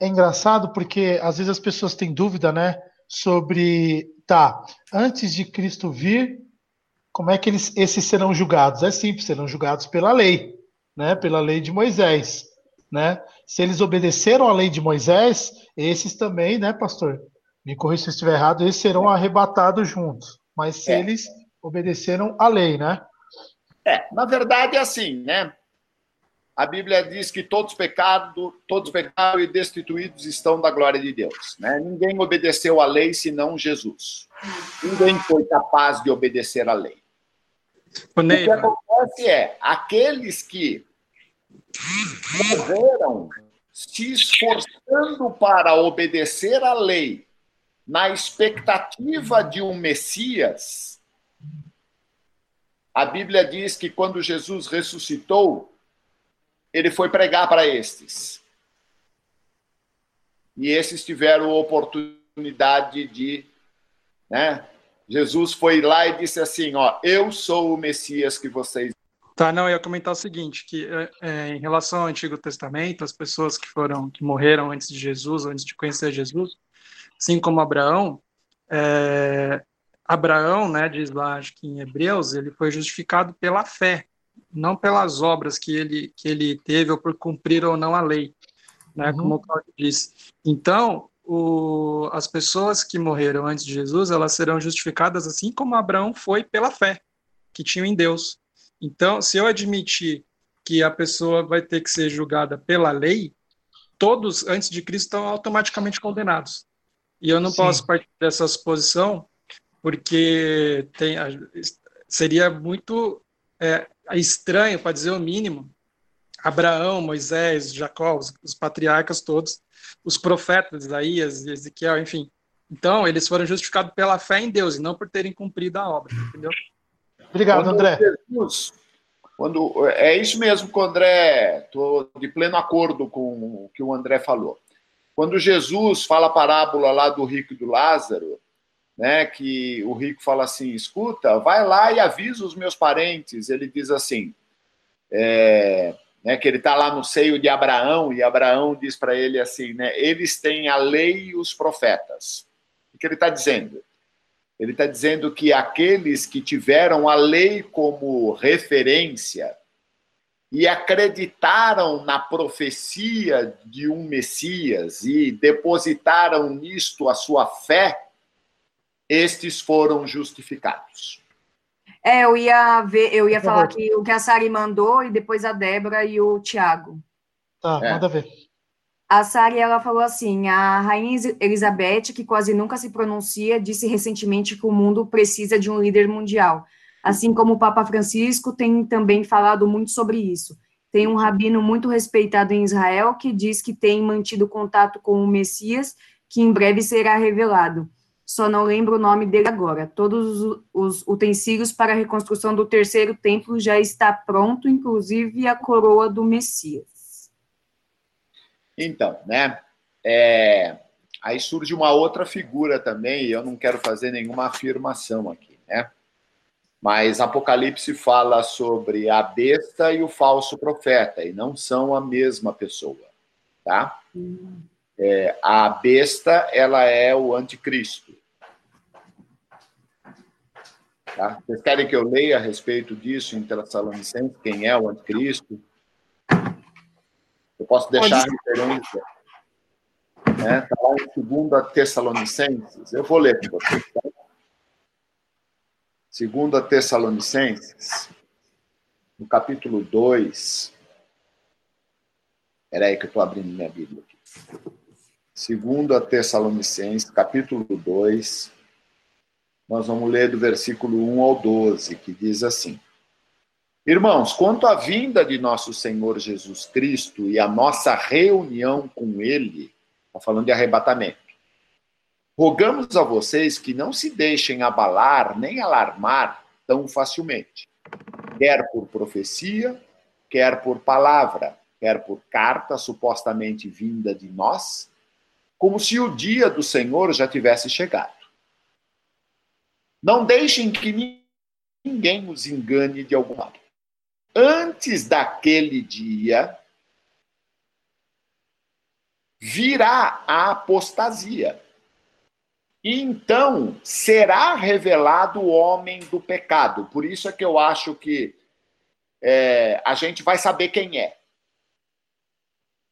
S5: É engraçado porque às vezes as pessoas têm dúvida, né, sobre, tá, antes de Cristo vir, como é que eles, esses serão julgados? É simples, serão julgados pela lei, né, pela lei de Moisés né? Se eles obedeceram à lei de Moisés, esses também, né, pastor? Me corrija se eu estiver errado, eles serão arrebatados juntos. Mas se é. eles obedeceram à lei, né?
S1: É, na verdade é assim, né? A Bíblia diz que todos pecados, todos pecados e destituídos estão da glória de Deus, né? Ninguém obedeceu à lei senão Jesus. Ninguém foi capaz de obedecer à lei. O, o que acontece é, aqueles que morreram se esforçando para obedecer à lei, na expectativa de um Messias. A Bíblia diz que quando Jesus ressuscitou, ele foi pregar para estes. E esses tiveram oportunidade de. Né? Jesus foi lá e disse assim: Ó, eu sou o Messias que vocês
S8: Tá, não, eu ia comentar o seguinte, que é, é, em relação ao Antigo Testamento, as pessoas que foram, que morreram antes de Jesus, antes de conhecer Jesus, assim como Abraão, é, Abraão, né, diz lá, acho que em Hebreus, ele foi justificado pela fé, não pelas obras que ele, que ele teve ou por cumprir ou não a lei, né, uhum. como o Claudio disse. Então, o, as pessoas que morreram antes de Jesus, elas serão justificadas assim como Abraão foi pela fé que tinha em Deus. Então, se eu admitir que a pessoa vai ter que ser julgada pela lei, todos antes de Cristo estão automaticamente condenados. E eu não Sim. posso partir dessa suposição, porque tem, seria muito é, estranho, para dizer o mínimo, Abraão, Moisés, Jacó, os, os patriarcas todos, os profetas, Isaías, Ezequiel, enfim. Então, eles foram justificados pela fé em Deus e não por terem cumprido a obra, entendeu?
S5: Obrigado, quando André.
S1: Jesus, quando, é isso mesmo que o André, estou de pleno acordo com o que o André falou. Quando Jesus fala a parábola lá do rico e do Lázaro, né, que o rico fala assim: escuta, vai lá e avisa os meus parentes. Ele diz assim: é, né, que ele está lá no seio de Abraão, e Abraão diz para ele assim: né, eles têm a lei e os profetas. O que ele está dizendo? Ele está dizendo que aqueles que tiveram a lei como referência e acreditaram na profecia de um Messias e depositaram nisto a sua fé, estes foram justificados.
S2: É, eu ia ver, eu ia falar que o que a Sari mandou e depois a Débora e o Tiago.
S5: Tá, é. manda ver.
S2: A Sari, ela falou assim, a rainha Elizabeth, que quase nunca se pronuncia, disse recentemente que o mundo precisa de um líder mundial. Assim como o Papa Francisco tem também falado muito sobre isso. Tem um rabino muito respeitado em Israel que diz que tem mantido contato com o Messias, que em breve será revelado. Só não lembro o nome dele agora. Todos os utensílios para a reconstrução do terceiro templo já está pronto, inclusive a coroa do Messias.
S1: Então, né? É, aí surge uma outra figura também, e eu não quero fazer nenhuma afirmação aqui, né? Mas Apocalipse fala sobre a besta e o falso profeta, e não são a mesma pessoa, tá? É, a besta, ela é o anticristo. Tá? Vocês querem que eu leia a respeito disso em Tessalonicenses, quem é o anticristo? Posso deixar Pode. a referência. Está né? Tá lá em 2 Tessalonicenses. Eu vou ler para vocês. Tá? 2 Tessalonicenses, no capítulo 2. Espera aí que eu estou abrindo minha Bíblia aqui. 2 Tessalonicenses, capítulo 2. Nós vamos ler do versículo 1 ao 12, que diz assim: Irmãos, quanto à vinda de nosso Senhor Jesus Cristo e a nossa reunião com Ele, está falando de arrebatamento, rogamos a vocês que não se deixem abalar nem alarmar tão facilmente, quer por profecia, quer por palavra, quer por carta supostamente vinda de nós, como se o dia do Senhor já tivesse chegado. Não deixem que ninguém os engane de algum modo antes daquele dia, virá a apostasia. E então será revelado o homem do pecado. Por isso é que eu acho que é, a gente vai saber quem é.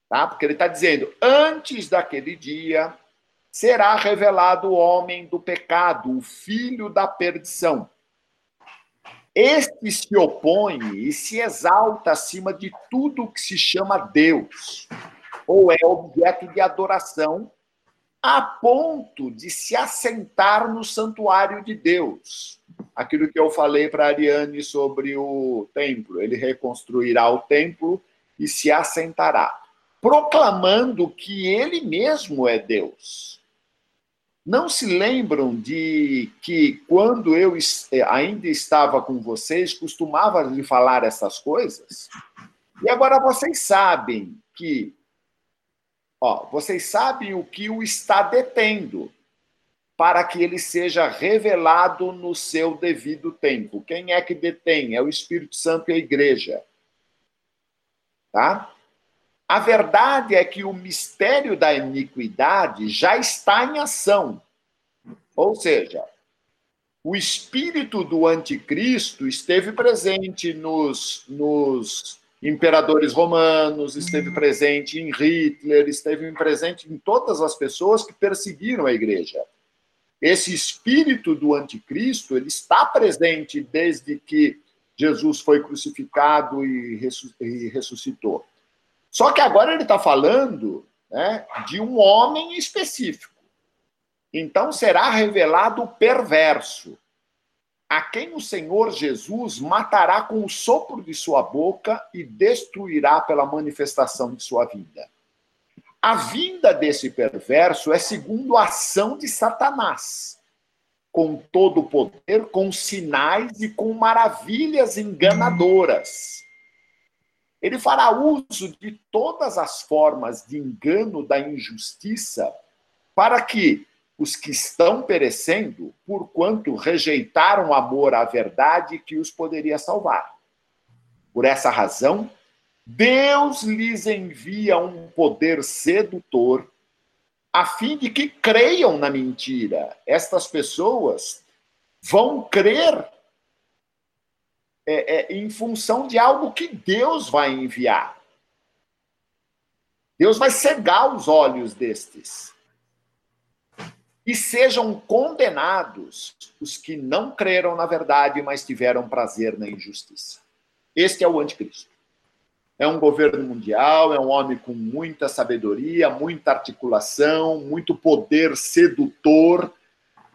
S1: Tá? Porque ele está dizendo: antes daquele dia será revelado o homem do pecado, o filho da perdição este se opõe e se exalta acima de tudo que se chama Deus, ou é objeto de adoração, a ponto de se assentar no santuário de Deus. Aquilo que eu falei para Ariane sobre o templo. Ele reconstruirá o templo e se assentará, proclamando que ele mesmo é Deus. Não se lembram de que quando eu eh, ainda estava com vocês, costumava lhe falar essas coisas? E agora vocês sabem que, ó, vocês sabem o que o está detendo. para que ele seja revelado no seu devido tempo. Quem é que detém? É o Espírito Santo e a igreja. Tá? A verdade é que o mistério da iniquidade já está em ação. Ou seja, o espírito do anticristo esteve presente nos, nos imperadores romanos, esteve presente em Hitler, esteve presente em todas as pessoas que perseguiram a igreja. Esse espírito do anticristo, ele está presente desde que Jesus foi crucificado e ressuscitou. Só que agora ele está falando né, de um homem específico. Então será revelado o perverso, a quem o Senhor Jesus matará com o sopro de sua boca e destruirá pela manifestação de sua vida. A vinda desse perverso é segundo a ação de Satanás, com todo o poder, com sinais e com maravilhas enganadoras. Ele fará uso de todas as formas de engano da injustiça para que os que estão perecendo, porquanto rejeitaram o amor à verdade que os poderia salvar. Por essa razão, Deus lhes envia um poder sedutor a fim de que creiam na mentira. Estas pessoas vão crer é, é, em função de algo que Deus vai enviar. Deus vai cegar os olhos destes. E sejam condenados os que não creram na verdade, mas tiveram prazer na injustiça. Este é o anticristo é um governo mundial, é um homem com muita sabedoria, muita articulação, muito poder sedutor,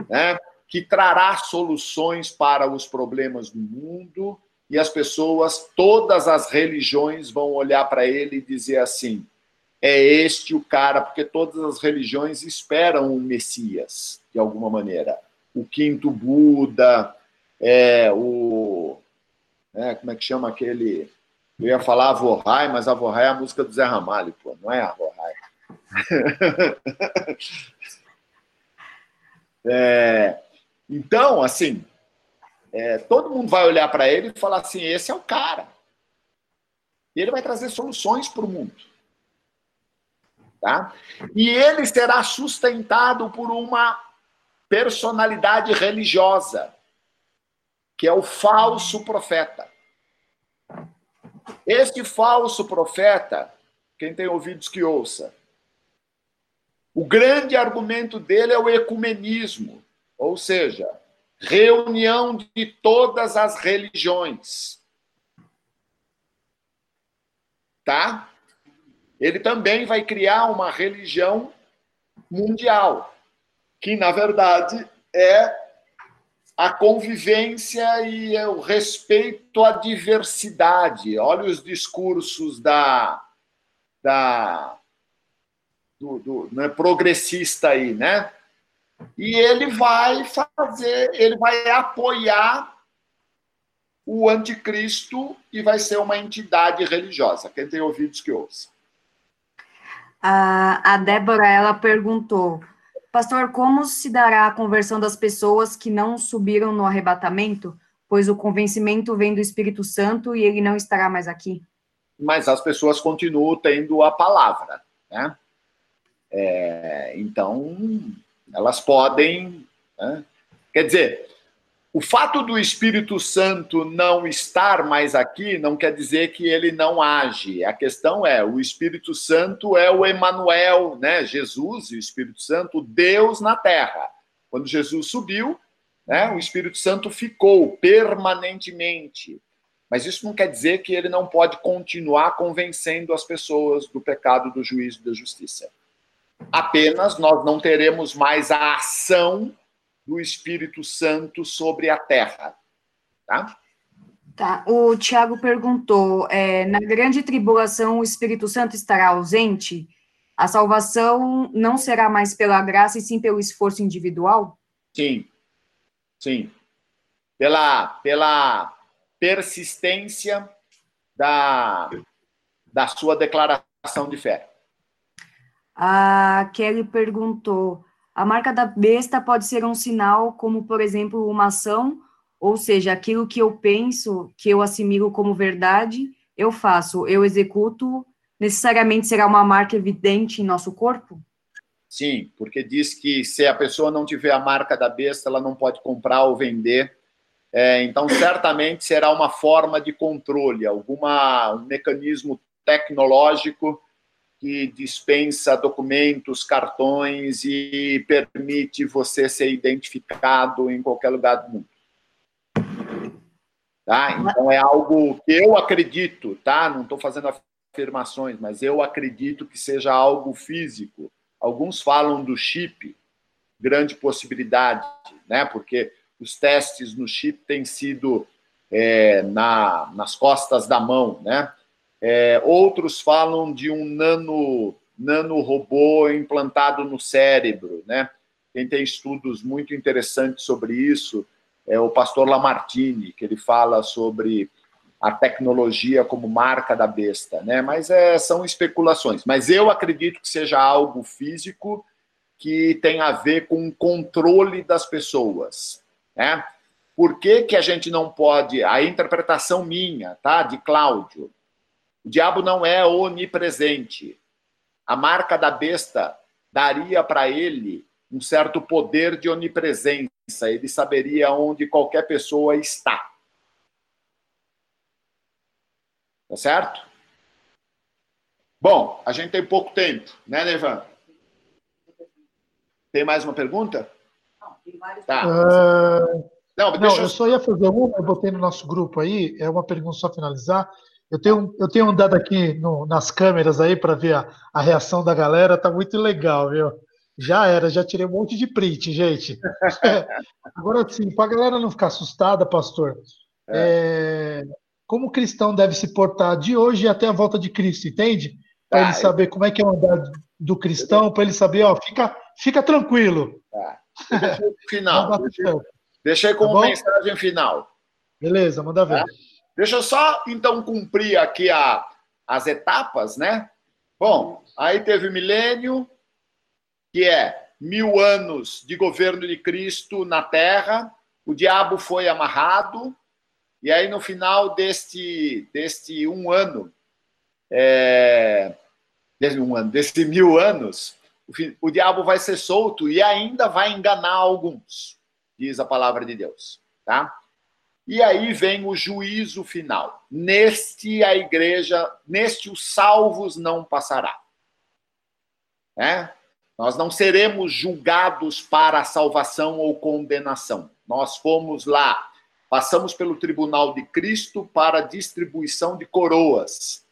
S1: né, que trará soluções para os problemas do mundo e as pessoas, todas as religiões vão olhar para ele e dizer assim: é este o cara, porque todas as religiões esperam um Messias, de alguma maneira. O quinto Buda, é, o. É, como é que chama aquele eu ia falar Avorrai, mas Avorrai é a música do Zé Ramalho, pô, não é Avorrai. é, então, assim, é, todo mundo vai olhar para ele e falar assim: esse é o cara. E ele vai trazer soluções para o mundo. Tá? E ele será sustentado por uma personalidade religiosa, que é o falso profeta. Este falso profeta, quem tem ouvidos que ouça, o grande argumento dele é o ecumenismo, ou seja, reunião de todas as religiões. Tá? Ele também vai criar uma religião mundial, que na verdade é a convivência e o respeito à diversidade. Olha os discursos da, da do, do né, progressista aí, né? E ele vai fazer, ele vai apoiar o anticristo e vai ser uma entidade religiosa. Quem tem ouvidos que ouça.
S2: A, a Débora, ela perguntou, Pastor, como se dará a conversão das pessoas que não subiram no arrebatamento, pois o convencimento vem do Espírito Santo e ele não estará mais aqui?
S1: Mas as pessoas continuam tendo a palavra, né? É, então, elas podem. Né? Quer dizer, o fato do Espírito Santo não estar mais aqui não quer dizer que ele não age. A questão é, o Espírito Santo é o Emanuel, né? Jesus e o Espírito Santo, Deus na terra. Quando Jesus subiu, né, o Espírito Santo ficou permanentemente. Mas isso não quer dizer que ele não pode continuar convencendo as pessoas do pecado, do juízo e da justiça. Apenas nós não teremos mais a ação do Espírito Santo sobre a terra. Tá?
S2: Tá. O Tiago perguntou: é, na grande tribulação o Espírito Santo estará ausente? A salvação não será mais pela graça e sim pelo esforço individual?
S1: Sim, sim. Pela, pela persistência da, da sua declaração de fé.
S2: A Kelly perguntou: A marca da besta pode ser um sinal, como, por exemplo, uma ação, ou seja, aquilo que eu penso, que eu assimilo como verdade, eu faço, eu executo, necessariamente será uma marca evidente em nosso corpo?
S1: Sim, porque diz que se a pessoa não tiver a marca da besta, ela não pode comprar ou vender. É, então, certamente será uma forma de controle, alguma um mecanismo tecnológico que dispensa documentos, cartões e permite você ser identificado em qualquer lugar do mundo. Tá? Então é algo que eu acredito, tá? Não estou fazendo afirmações, mas eu acredito que seja algo físico Alguns falam do chip, grande possibilidade, né? Porque os testes no chip têm sido é, na, nas costas da mão, né? É, outros falam de um nano, nano robô implantado no cérebro, né? Quem tem estudos muito interessantes sobre isso é o pastor Lamartine, que ele fala sobre a tecnologia como marca da besta, né? Mas é, são especulações. Mas eu acredito que seja algo físico que tem a ver com o controle das pessoas, né? Por que, que a gente não pode? A interpretação minha, tá? De Cláudio. O diabo não é onipresente. A marca da besta daria para ele um certo poder de onipresença. Ele saberia onde qualquer pessoa está. Tá certo? Bom, a gente tem pouco tempo, né, Nevan? Tem mais uma pergunta? Não, tem várias
S5: tá. Uh... Não, Não, eu só ia fazer uma, eu botei no nosso grupo aí, é uma pergunta só finalizar. Eu tenho, eu tenho andado aqui no, nas câmeras aí para ver a, a, reação da galera, tá muito legal, viu? Já era, já tirei um monte de print, gente. Agora sim, para a galera não ficar assustada, pastor, é. É, como o cristão deve se portar de hoje até a volta de Cristo, entende? Para tá, ele saber como é que é o andar do cristão, para ele saber, ó, fica, fica tranquilo.
S1: Tá. Final. Deixei como tá mensagem final.
S5: Beleza, manda ver. Tá?
S1: Deixa eu só, então, cumprir aqui a, as etapas, né? Bom, aí teve o milênio, que é mil anos de governo de Cristo na Terra. O diabo foi amarrado, e aí, no final deste, deste um ano, é, desse um ano, desse mil anos, o, o diabo vai ser solto e ainda vai enganar alguns, diz a palavra de Deus, tá? E aí vem o juízo final. Neste a igreja, neste os salvos não passará. É? Nós não seremos julgados para salvação ou condenação. Nós fomos lá Passamos pelo tribunal de Cristo para distribuição de coroas.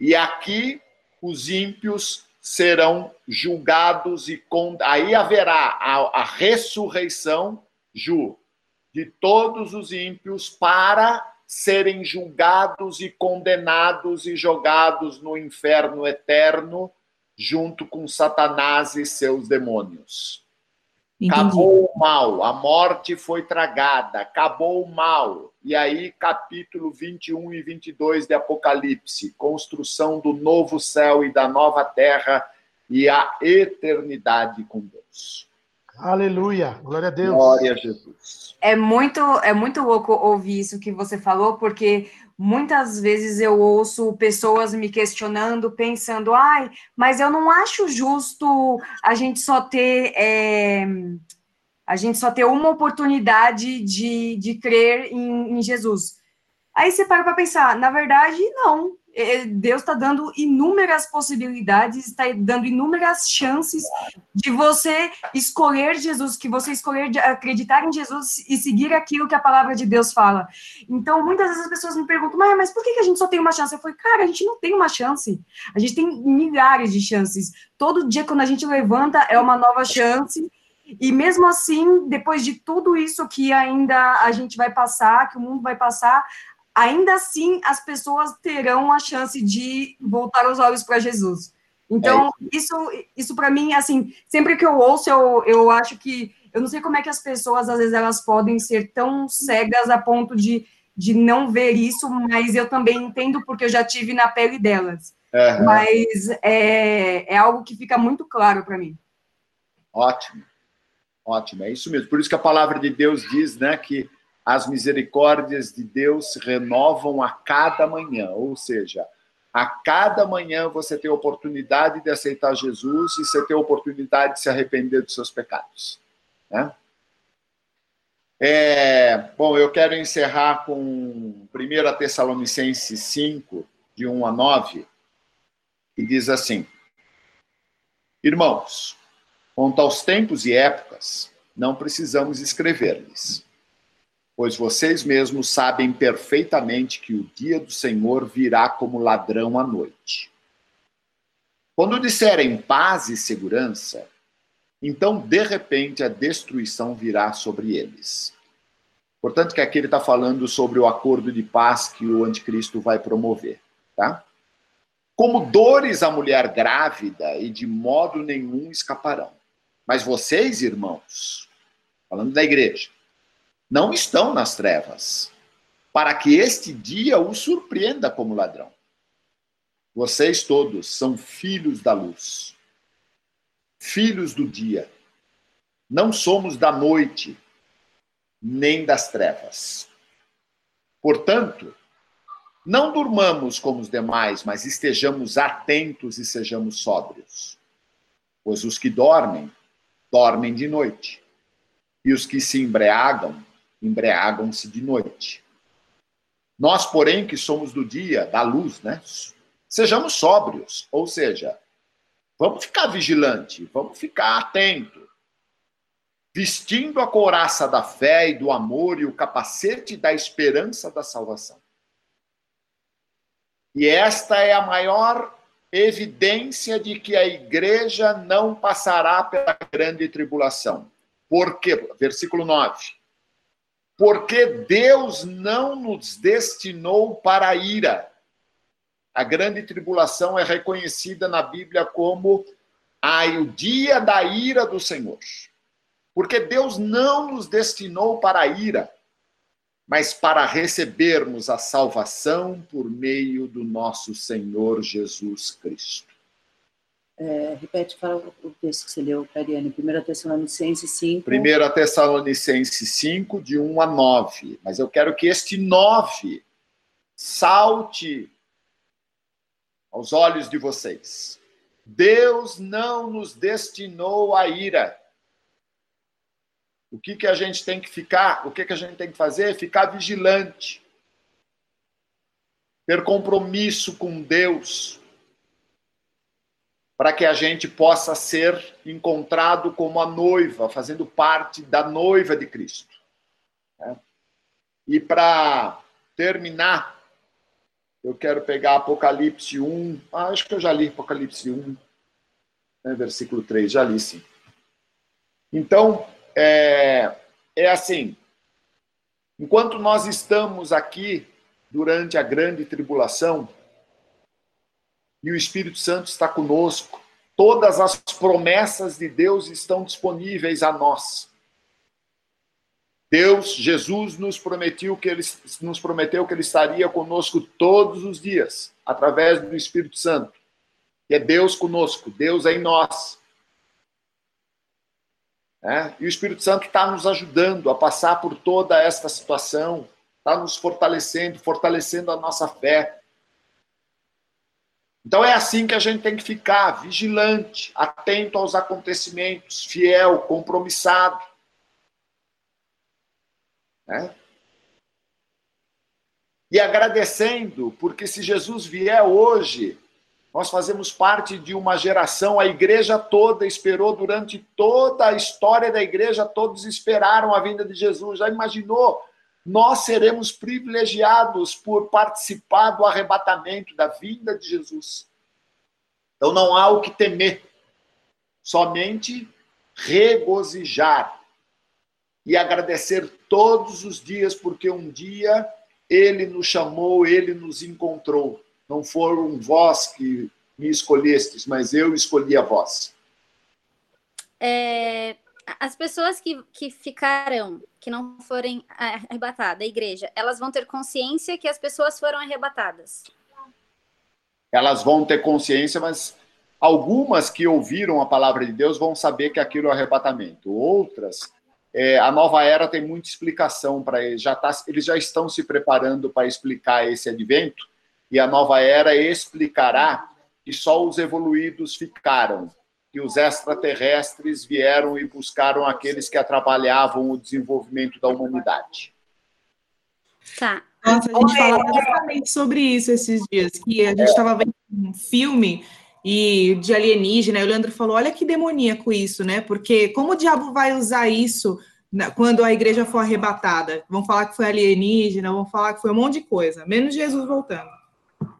S1: E aqui os ímpios serão julgados e con... aí haverá a, a ressurreição, Ju, de todos os ímpios para serem julgados e condenados e jogados no inferno eterno junto com Satanás e seus demônios. Entendi. Acabou o mal, a morte foi tragada, acabou o mal. E aí, capítulo 21 e 22 de Apocalipse: construção do novo céu e da nova terra e a eternidade com Deus.
S5: Aleluia, glória a Deus.
S1: Glória a Jesus.
S2: É muito, é muito louco ouvir isso que você falou, porque muitas vezes eu ouço pessoas me questionando, pensando, ai, mas eu não acho justo a gente só ter. É, a gente só ter uma oportunidade de, de crer em, em Jesus. Aí você para para pensar, na verdade, não. É, Deus está dando inúmeras possibilidades, está dando inúmeras chances de você escolher Jesus, que você escolher acreditar em Jesus e seguir aquilo que a palavra de Deus fala. Então, muitas vezes as pessoas me perguntam, mas, mas por que a gente só tem uma chance? Eu falei, cara, a gente não tem uma chance. A gente tem milhares de chances. Todo dia, quando a gente levanta, é uma nova chance. E mesmo assim, depois de tudo isso que ainda a gente vai passar, que o mundo vai passar, ainda assim as pessoas terão a chance de voltar os olhos para Jesus. Então, é isso, isso para mim, assim, sempre que eu ouço, eu, eu acho que. Eu não sei como é que as pessoas, às vezes, elas podem ser tão cegas a ponto de, de não ver isso, mas eu também entendo porque eu já tive na pele delas. Uhum. Mas é, é algo que fica muito claro para mim.
S1: Ótimo. Ótimo, é isso mesmo. Por isso que a palavra de Deus diz, né, que as misericórdias de Deus se renovam a cada manhã, ou seja, a cada manhã você tem a oportunidade de aceitar Jesus e você tem a oportunidade de se arrepender dos seus pecados. Né? É, bom, eu quero encerrar com 1 Tessalonicenses 5, de 1 a 9, que diz assim: Irmãos, quanto aos tempos e épocas, não precisamos escrever-lhes, pois vocês mesmos sabem perfeitamente que o dia do Senhor virá como ladrão à noite. Quando disserem paz e segurança, então de repente a destruição virá sobre eles. Portanto, que aqui ele está falando sobre o acordo de paz que o anticristo vai promover, tá? Como dores a mulher grávida e de modo nenhum escaparão. Mas vocês, irmãos, falando da igreja, não estão nas trevas, para que este dia o surpreenda como ladrão. Vocês todos são filhos da luz, filhos do dia. Não somos da noite, nem das trevas. Portanto, não durmamos como os demais, mas estejamos atentos e sejamos sóbrios. Pois os que dormem, dormem de noite, e os que se embriagam, embriagam-se de noite. Nós, porém, que somos do dia, da luz, né? Sejamos sóbrios, ou seja, vamos ficar vigilante, vamos ficar atento, vestindo a couraça da fé e do amor e o capacete da esperança da salvação. E esta é a maior evidência de que a igreja não passará pela grande tribulação. Por quê? Versículo 9 porque Deus não nos destinou para a ira. A grande tribulação é reconhecida na Bíblia como a, o dia da ira do Senhor. Porque Deus não nos destinou para a ira, mas para recebermos a salvação por meio do nosso Senhor Jesus Cristo.
S7: É, repete, fala o texto que você leu, Cariane. 1 Tessalonicenses 5.
S1: 1 Tessalonicenses 5, de 1 a 9. Mas eu quero que este 9 salte aos olhos de vocês. Deus não nos destinou à ira. O que, que a gente tem que ficar? O que, que a gente tem que fazer? Ficar vigilante. Ter compromisso com Deus para que a gente possa ser encontrado como a noiva, fazendo parte da noiva de Cristo. Né? E para terminar, eu quero pegar Apocalipse 1, ah, acho que eu já li Apocalipse 1, né, versículo 3, já li sim. Então, é, é assim, enquanto nós estamos aqui durante a grande tribulação, e o Espírito Santo está conosco. Todas as promessas de Deus estão disponíveis a nós. Deus, Jesus nos prometeu que ele nos prometeu que ele estaria conosco todos os dias, através do Espírito Santo. É Deus conosco, Deus é em nós. É? E o Espírito Santo está nos ajudando a passar por toda esta situação, está nos fortalecendo, fortalecendo a nossa fé, então é assim que a gente tem que ficar, vigilante, atento aos acontecimentos, fiel, compromissado. Né? E agradecendo, porque se Jesus vier hoje, nós fazemos parte de uma geração, a igreja toda esperou durante toda a história da igreja, todos esperaram a vinda de Jesus. Já imaginou nós seremos privilegiados por participar do arrebatamento, da vinda de Jesus. Então não há o que temer, somente regozijar e agradecer todos os dias, porque um dia ele nos chamou, ele nos encontrou. Não foram vós que me escolhestes, mas eu escolhi a vós.
S9: É, as pessoas que, que ficarão, que não forem arrebatadas, a igreja, elas vão ter consciência que as pessoas foram arrebatadas.
S1: Elas vão ter consciência, mas Algumas que ouviram a palavra de Deus vão saber que aquilo é arrebatamento. Outras, é, a nova era tem muita explicação para eles. Já tá, eles já estão se preparando para explicar esse advento, e a nova era explicará que só os evoluídos ficaram, que os extraterrestres vieram e buscaram aqueles que atrapalhavam o desenvolvimento da humanidade.
S6: Tá. Nossa, a gente falava exatamente sobre isso esses dias, que a gente estava vendo um filme e de alienígena, e o Leandro falou, olha que demoníaco isso, né? Porque como o diabo vai usar isso quando a igreja for arrebatada? Vão falar que foi alienígena, vão falar que foi um monte de coisa, menos Jesus voltando.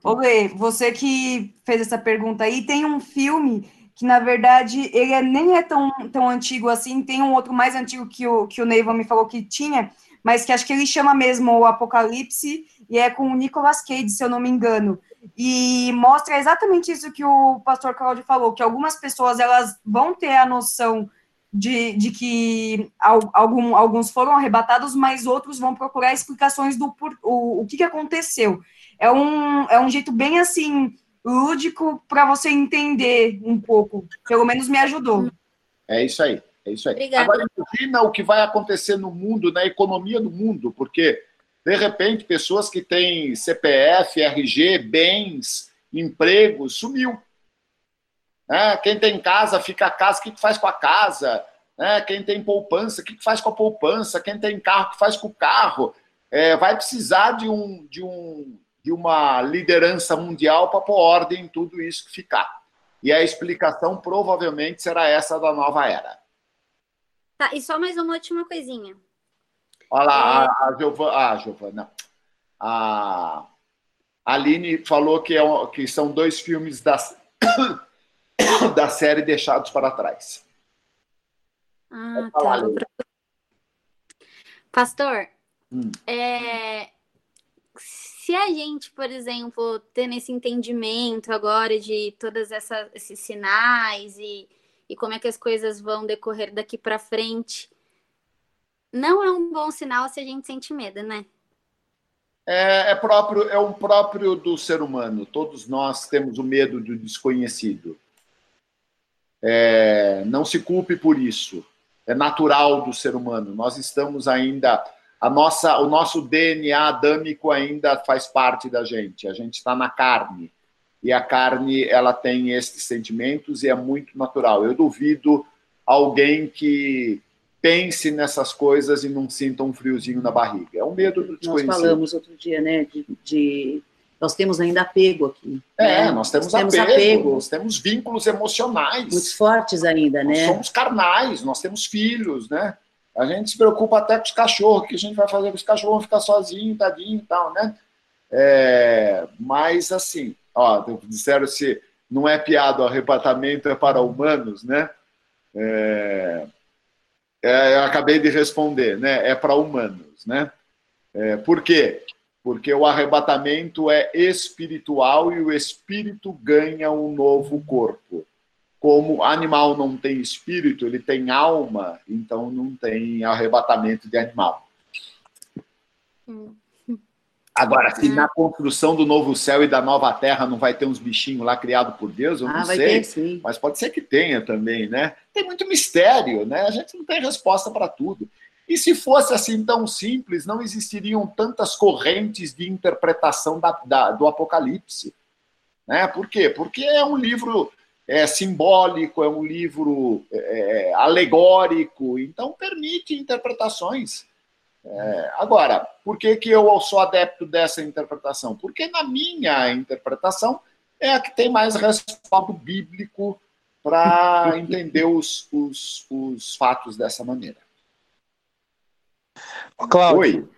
S2: Ô, Lê, você que fez essa pergunta aí, tem um filme que, na verdade, ele é, nem é tão, tão antigo assim, tem um outro mais antigo que o, que o Neiva me falou que tinha, mas que acho que ele chama mesmo o Apocalipse, e é com o Nicolas Cage, se eu não me engano. E mostra exatamente isso que o pastor Claudio falou, que algumas pessoas elas vão ter a noção de, de que algum, alguns foram arrebatados, mas outros vão procurar explicações do por, o, o que, que aconteceu. É um, é um jeito bem assim lúdico para você entender um pouco. Pelo menos me ajudou.
S1: É isso aí. É isso aí. Obrigada. Agora, imagina o que vai acontecer no mundo, na economia do mundo, porque, de repente, pessoas que têm CPF, RG, bens, empregos, sumiu. É, quem tem casa, fica a casa, o que faz com a casa? É, quem tem poupança, o que faz com a poupança? Quem tem carro, o que faz com o carro? É, vai precisar de, um, de, um, de uma liderança mundial para pôr ordem em tudo isso que ficar. E a explicação provavelmente será essa da nova era.
S9: Tá, e só mais uma última coisinha.
S1: Olha lá, é... a, Giovana, ah, Giovana, a Aline falou que, é, que são dois filmes da, da série Deixados para Trás.
S9: Ah, tá. Pastor, hum. é, se a gente, por exemplo, tendo esse entendimento agora de todos esses sinais e e como é que as coisas vão decorrer daqui para frente, não é um bom sinal se a gente sente medo, né?
S1: É, é, próprio, é um próprio do ser humano. Todos nós temos o medo do desconhecido. É, não se culpe por isso. É natural do ser humano. Nós estamos ainda a nossa, o nosso DNA adâmico ainda faz parte da gente. A gente está na carne e a carne ela tem esses sentimentos e é muito natural. Eu duvido alguém que pense nessas coisas e não sinta um friozinho na barriga. É um medo do desconhecido.
S7: Nós falamos outro dia, né, de, de... nós temos ainda apego aqui.
S1: É, né? nós temos, nós apego, temos apego, nós temos vínculos emocionais.
S7: Muito fortes ainda, né?
S1: Nós somos carnais, nós temos filhos, né? A gente se preocupa até com os cachorros, o que a gente vai fazer com os cachorros vão ficar sozinhos, tadinho e tal, né? É, mas, assim, ó, disseram se não é piada, o arrebatamento é para humanos, né? É, é, eu acabei de responder, né? É para humanos, né? É, por quê? Porque o arrebatamento é espiritual e o espírito ganha um novo corpo. Como animal não tem espírito, ele tem alma, então não tem arrebatamento de animal. Agora, se na construção do novo céu e da nova terra não vai ter uns bichinhos lá criados por Deus, eu ah, não sei. Ter, mas pode ser que tenha também, né? Tem muito mistério, né? A gente não tem resposta para tudo. E se fosse assim tão simples, não existiriam tantas correntes de interpretação da, da, do Apocalipse. Né? Por quê? Porque é um livro é, simbólico, é um livro é, alegórico, então permite interpretações. É, agora, por que, que eu sou adepto dessa interpretação? Porque na minha interpretação é a que tem mais respaldo bíblico para entender os, os, os, fatos dessa maneira.
S8: Cláudio, Oi.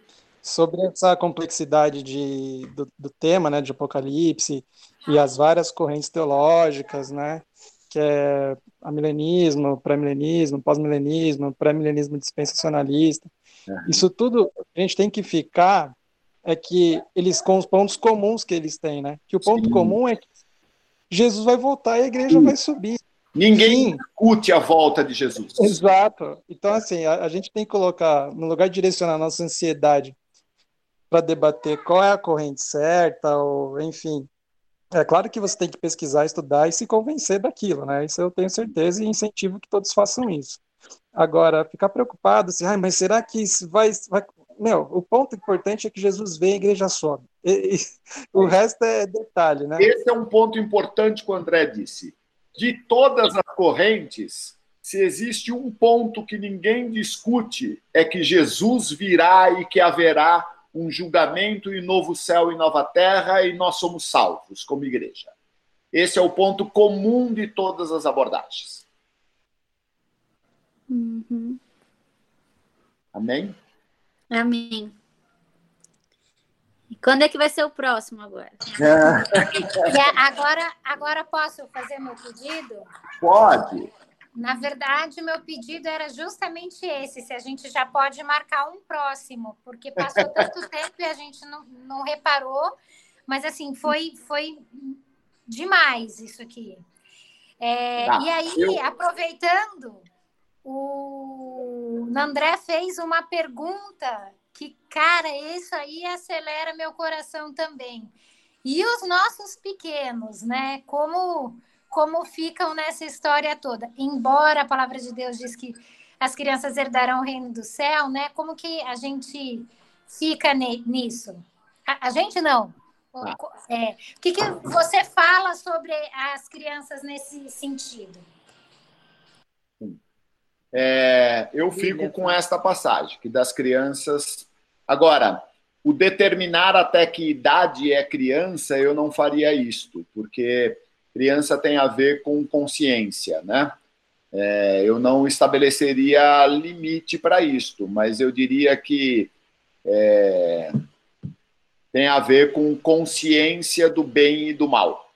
S8: sobre essa complexidade de, do, do, tema né, de Apocalipse e as várias correntes teológicas, né, que é amilenismo, pré-milenismo, pós-milenismo, pré-milenismo dispensacionalista, isso tudo a gente tem que ficar é que eles com os pontos comuns que eles têm, né? Que o ponto Sim. comum é que Jesus vai voltar e a igreja Sim. vai subir.
S1: Ninguém discute a volta de Jesus.
S8: Exato. Então, assim, a, a, gente tem que colocar, no lugar de direcionar a nossa ansiedade para debater qual é a corrente certa, ou enfim, É claro que você tem que pesquisar, estudar e se convencer daquilo, né? Isso eu tenho certeza e incentivo que todos façam isso. Agora, ficar preocupado, assim, ah, mas será que isso vai, vai... Meu, o ponto importante é que Jesus vem e a igreja sobe. E, e, o resto é detalhe, né?
S1: Esse é um ponto importante que o André disse. De todas as correntes, se existe um ponto que ninguém discute, é que Jesus virá e que haverá um julgamento e novo céu e nova terra e nós somos salvos como igreja. Esse é o ponto comum de todas as abordagens.
S9: Uhum.
S1: Amém?
S9: Amém. E quando é que vai ser o próximo agora? É.
S10: Agora, agora posso fazer meu pedido?
S1: Pode.
S10: Na verdade, meu pedido era justamente esse: se a gente já pode marcar um próximo, porque passou tanto tempo e a gente não, não reparou, mas assim, foi, foi demais isso aqui. É, tá, e aí, eu... aproveitando, o André fez uma pergunta que, cara, isso aí acelera meu coração também. E os nossos pequenos, né? Como como ficam nessa história toda. Embora a palavra de Deus diz que as crianças herdarão o reino do céu, né? Como que a gente fica nisso? A, a gente não. Ah. É, o que, que você fala sobre as crianças nesse sentido?
S1: É, eu fico com esta passagem, que das crianças. Agora, o determinar até que idade é criança, eu não faria isto, porque criança tem a ver com consciência, né? É, eu não estabeleceria limite para isto, mas eu diria que é, tem a ver com consciência do bem e do mal.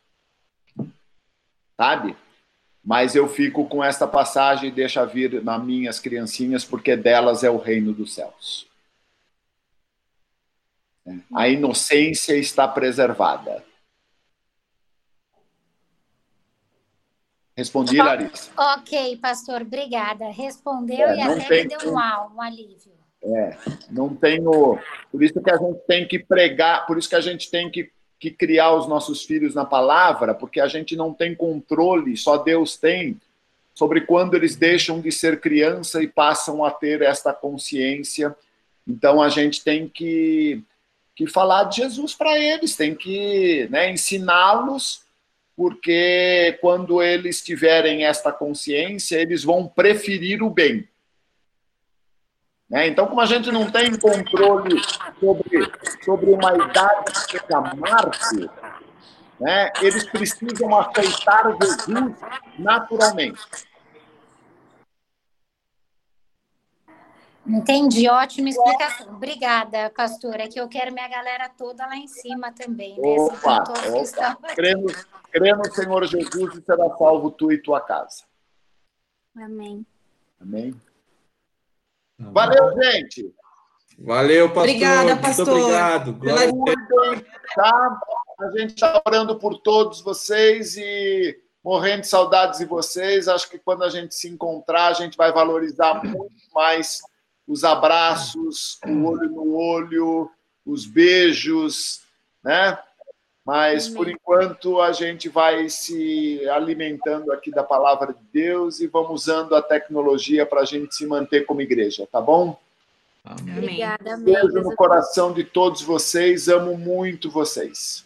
S1: Sabe? Mas eu fico com esta passagem e deixa vir nas minhas criancinhas, porque delas é o reino dos céus. É, a inocência está preservada. Respondi, Larissa.
S10: Ok, pastor, obrigada. Respondeu é, e até tem, me deu um, um alívio.
S1: É, não tenho. Por isso que a gente tem que pregar, por isso que a gente tem que, que criar os nossos filhos na palavra, porque a gente não tem controle, só Deus tem, sobre quando eles deixam de ser criança e passam a ter esta consciência. Então a gente tem que, que falar de Jesus para eles, tem que né, ensiná-los porque quando eles tiverem esta consciência, eles vão preferir o bem. Né? Então, como a gente não tem controle sobre, sobre uma idade que amar-se, né? eles precisam aceitar Jesus naturalmente.
S10: Entendi, ótima explicação. Obrigada, pastora, que eu quero minha galera toda lá em cima também. Né?
S1: Opa, opa. Crê, no, crê no Senhor Jesus e será salvo tu e tua casa.
S9: Amém.
S1: Amém. Valeu, gente.
S4: Valeu, pastor.
S6: Obrigada, pastor.
S4: Muito obrigado. Glória
S1: Muito tá? A gente está orando por todos vocês e morrendo de saudades de vocês. Acho que quando a gente se encontrar, a gente vai valorizar muito mais os abraços, o olho no olho, os beijos, né? Mas por enquanto a gente vai se alimentando aqui da palavra de Deus e vamos usando a tecnologia para a gente se manter como igreja, tá bom?
S9: Amém. Obrigada,
S1: amém. Beijo no coração de todos vocês, amo muito vocês.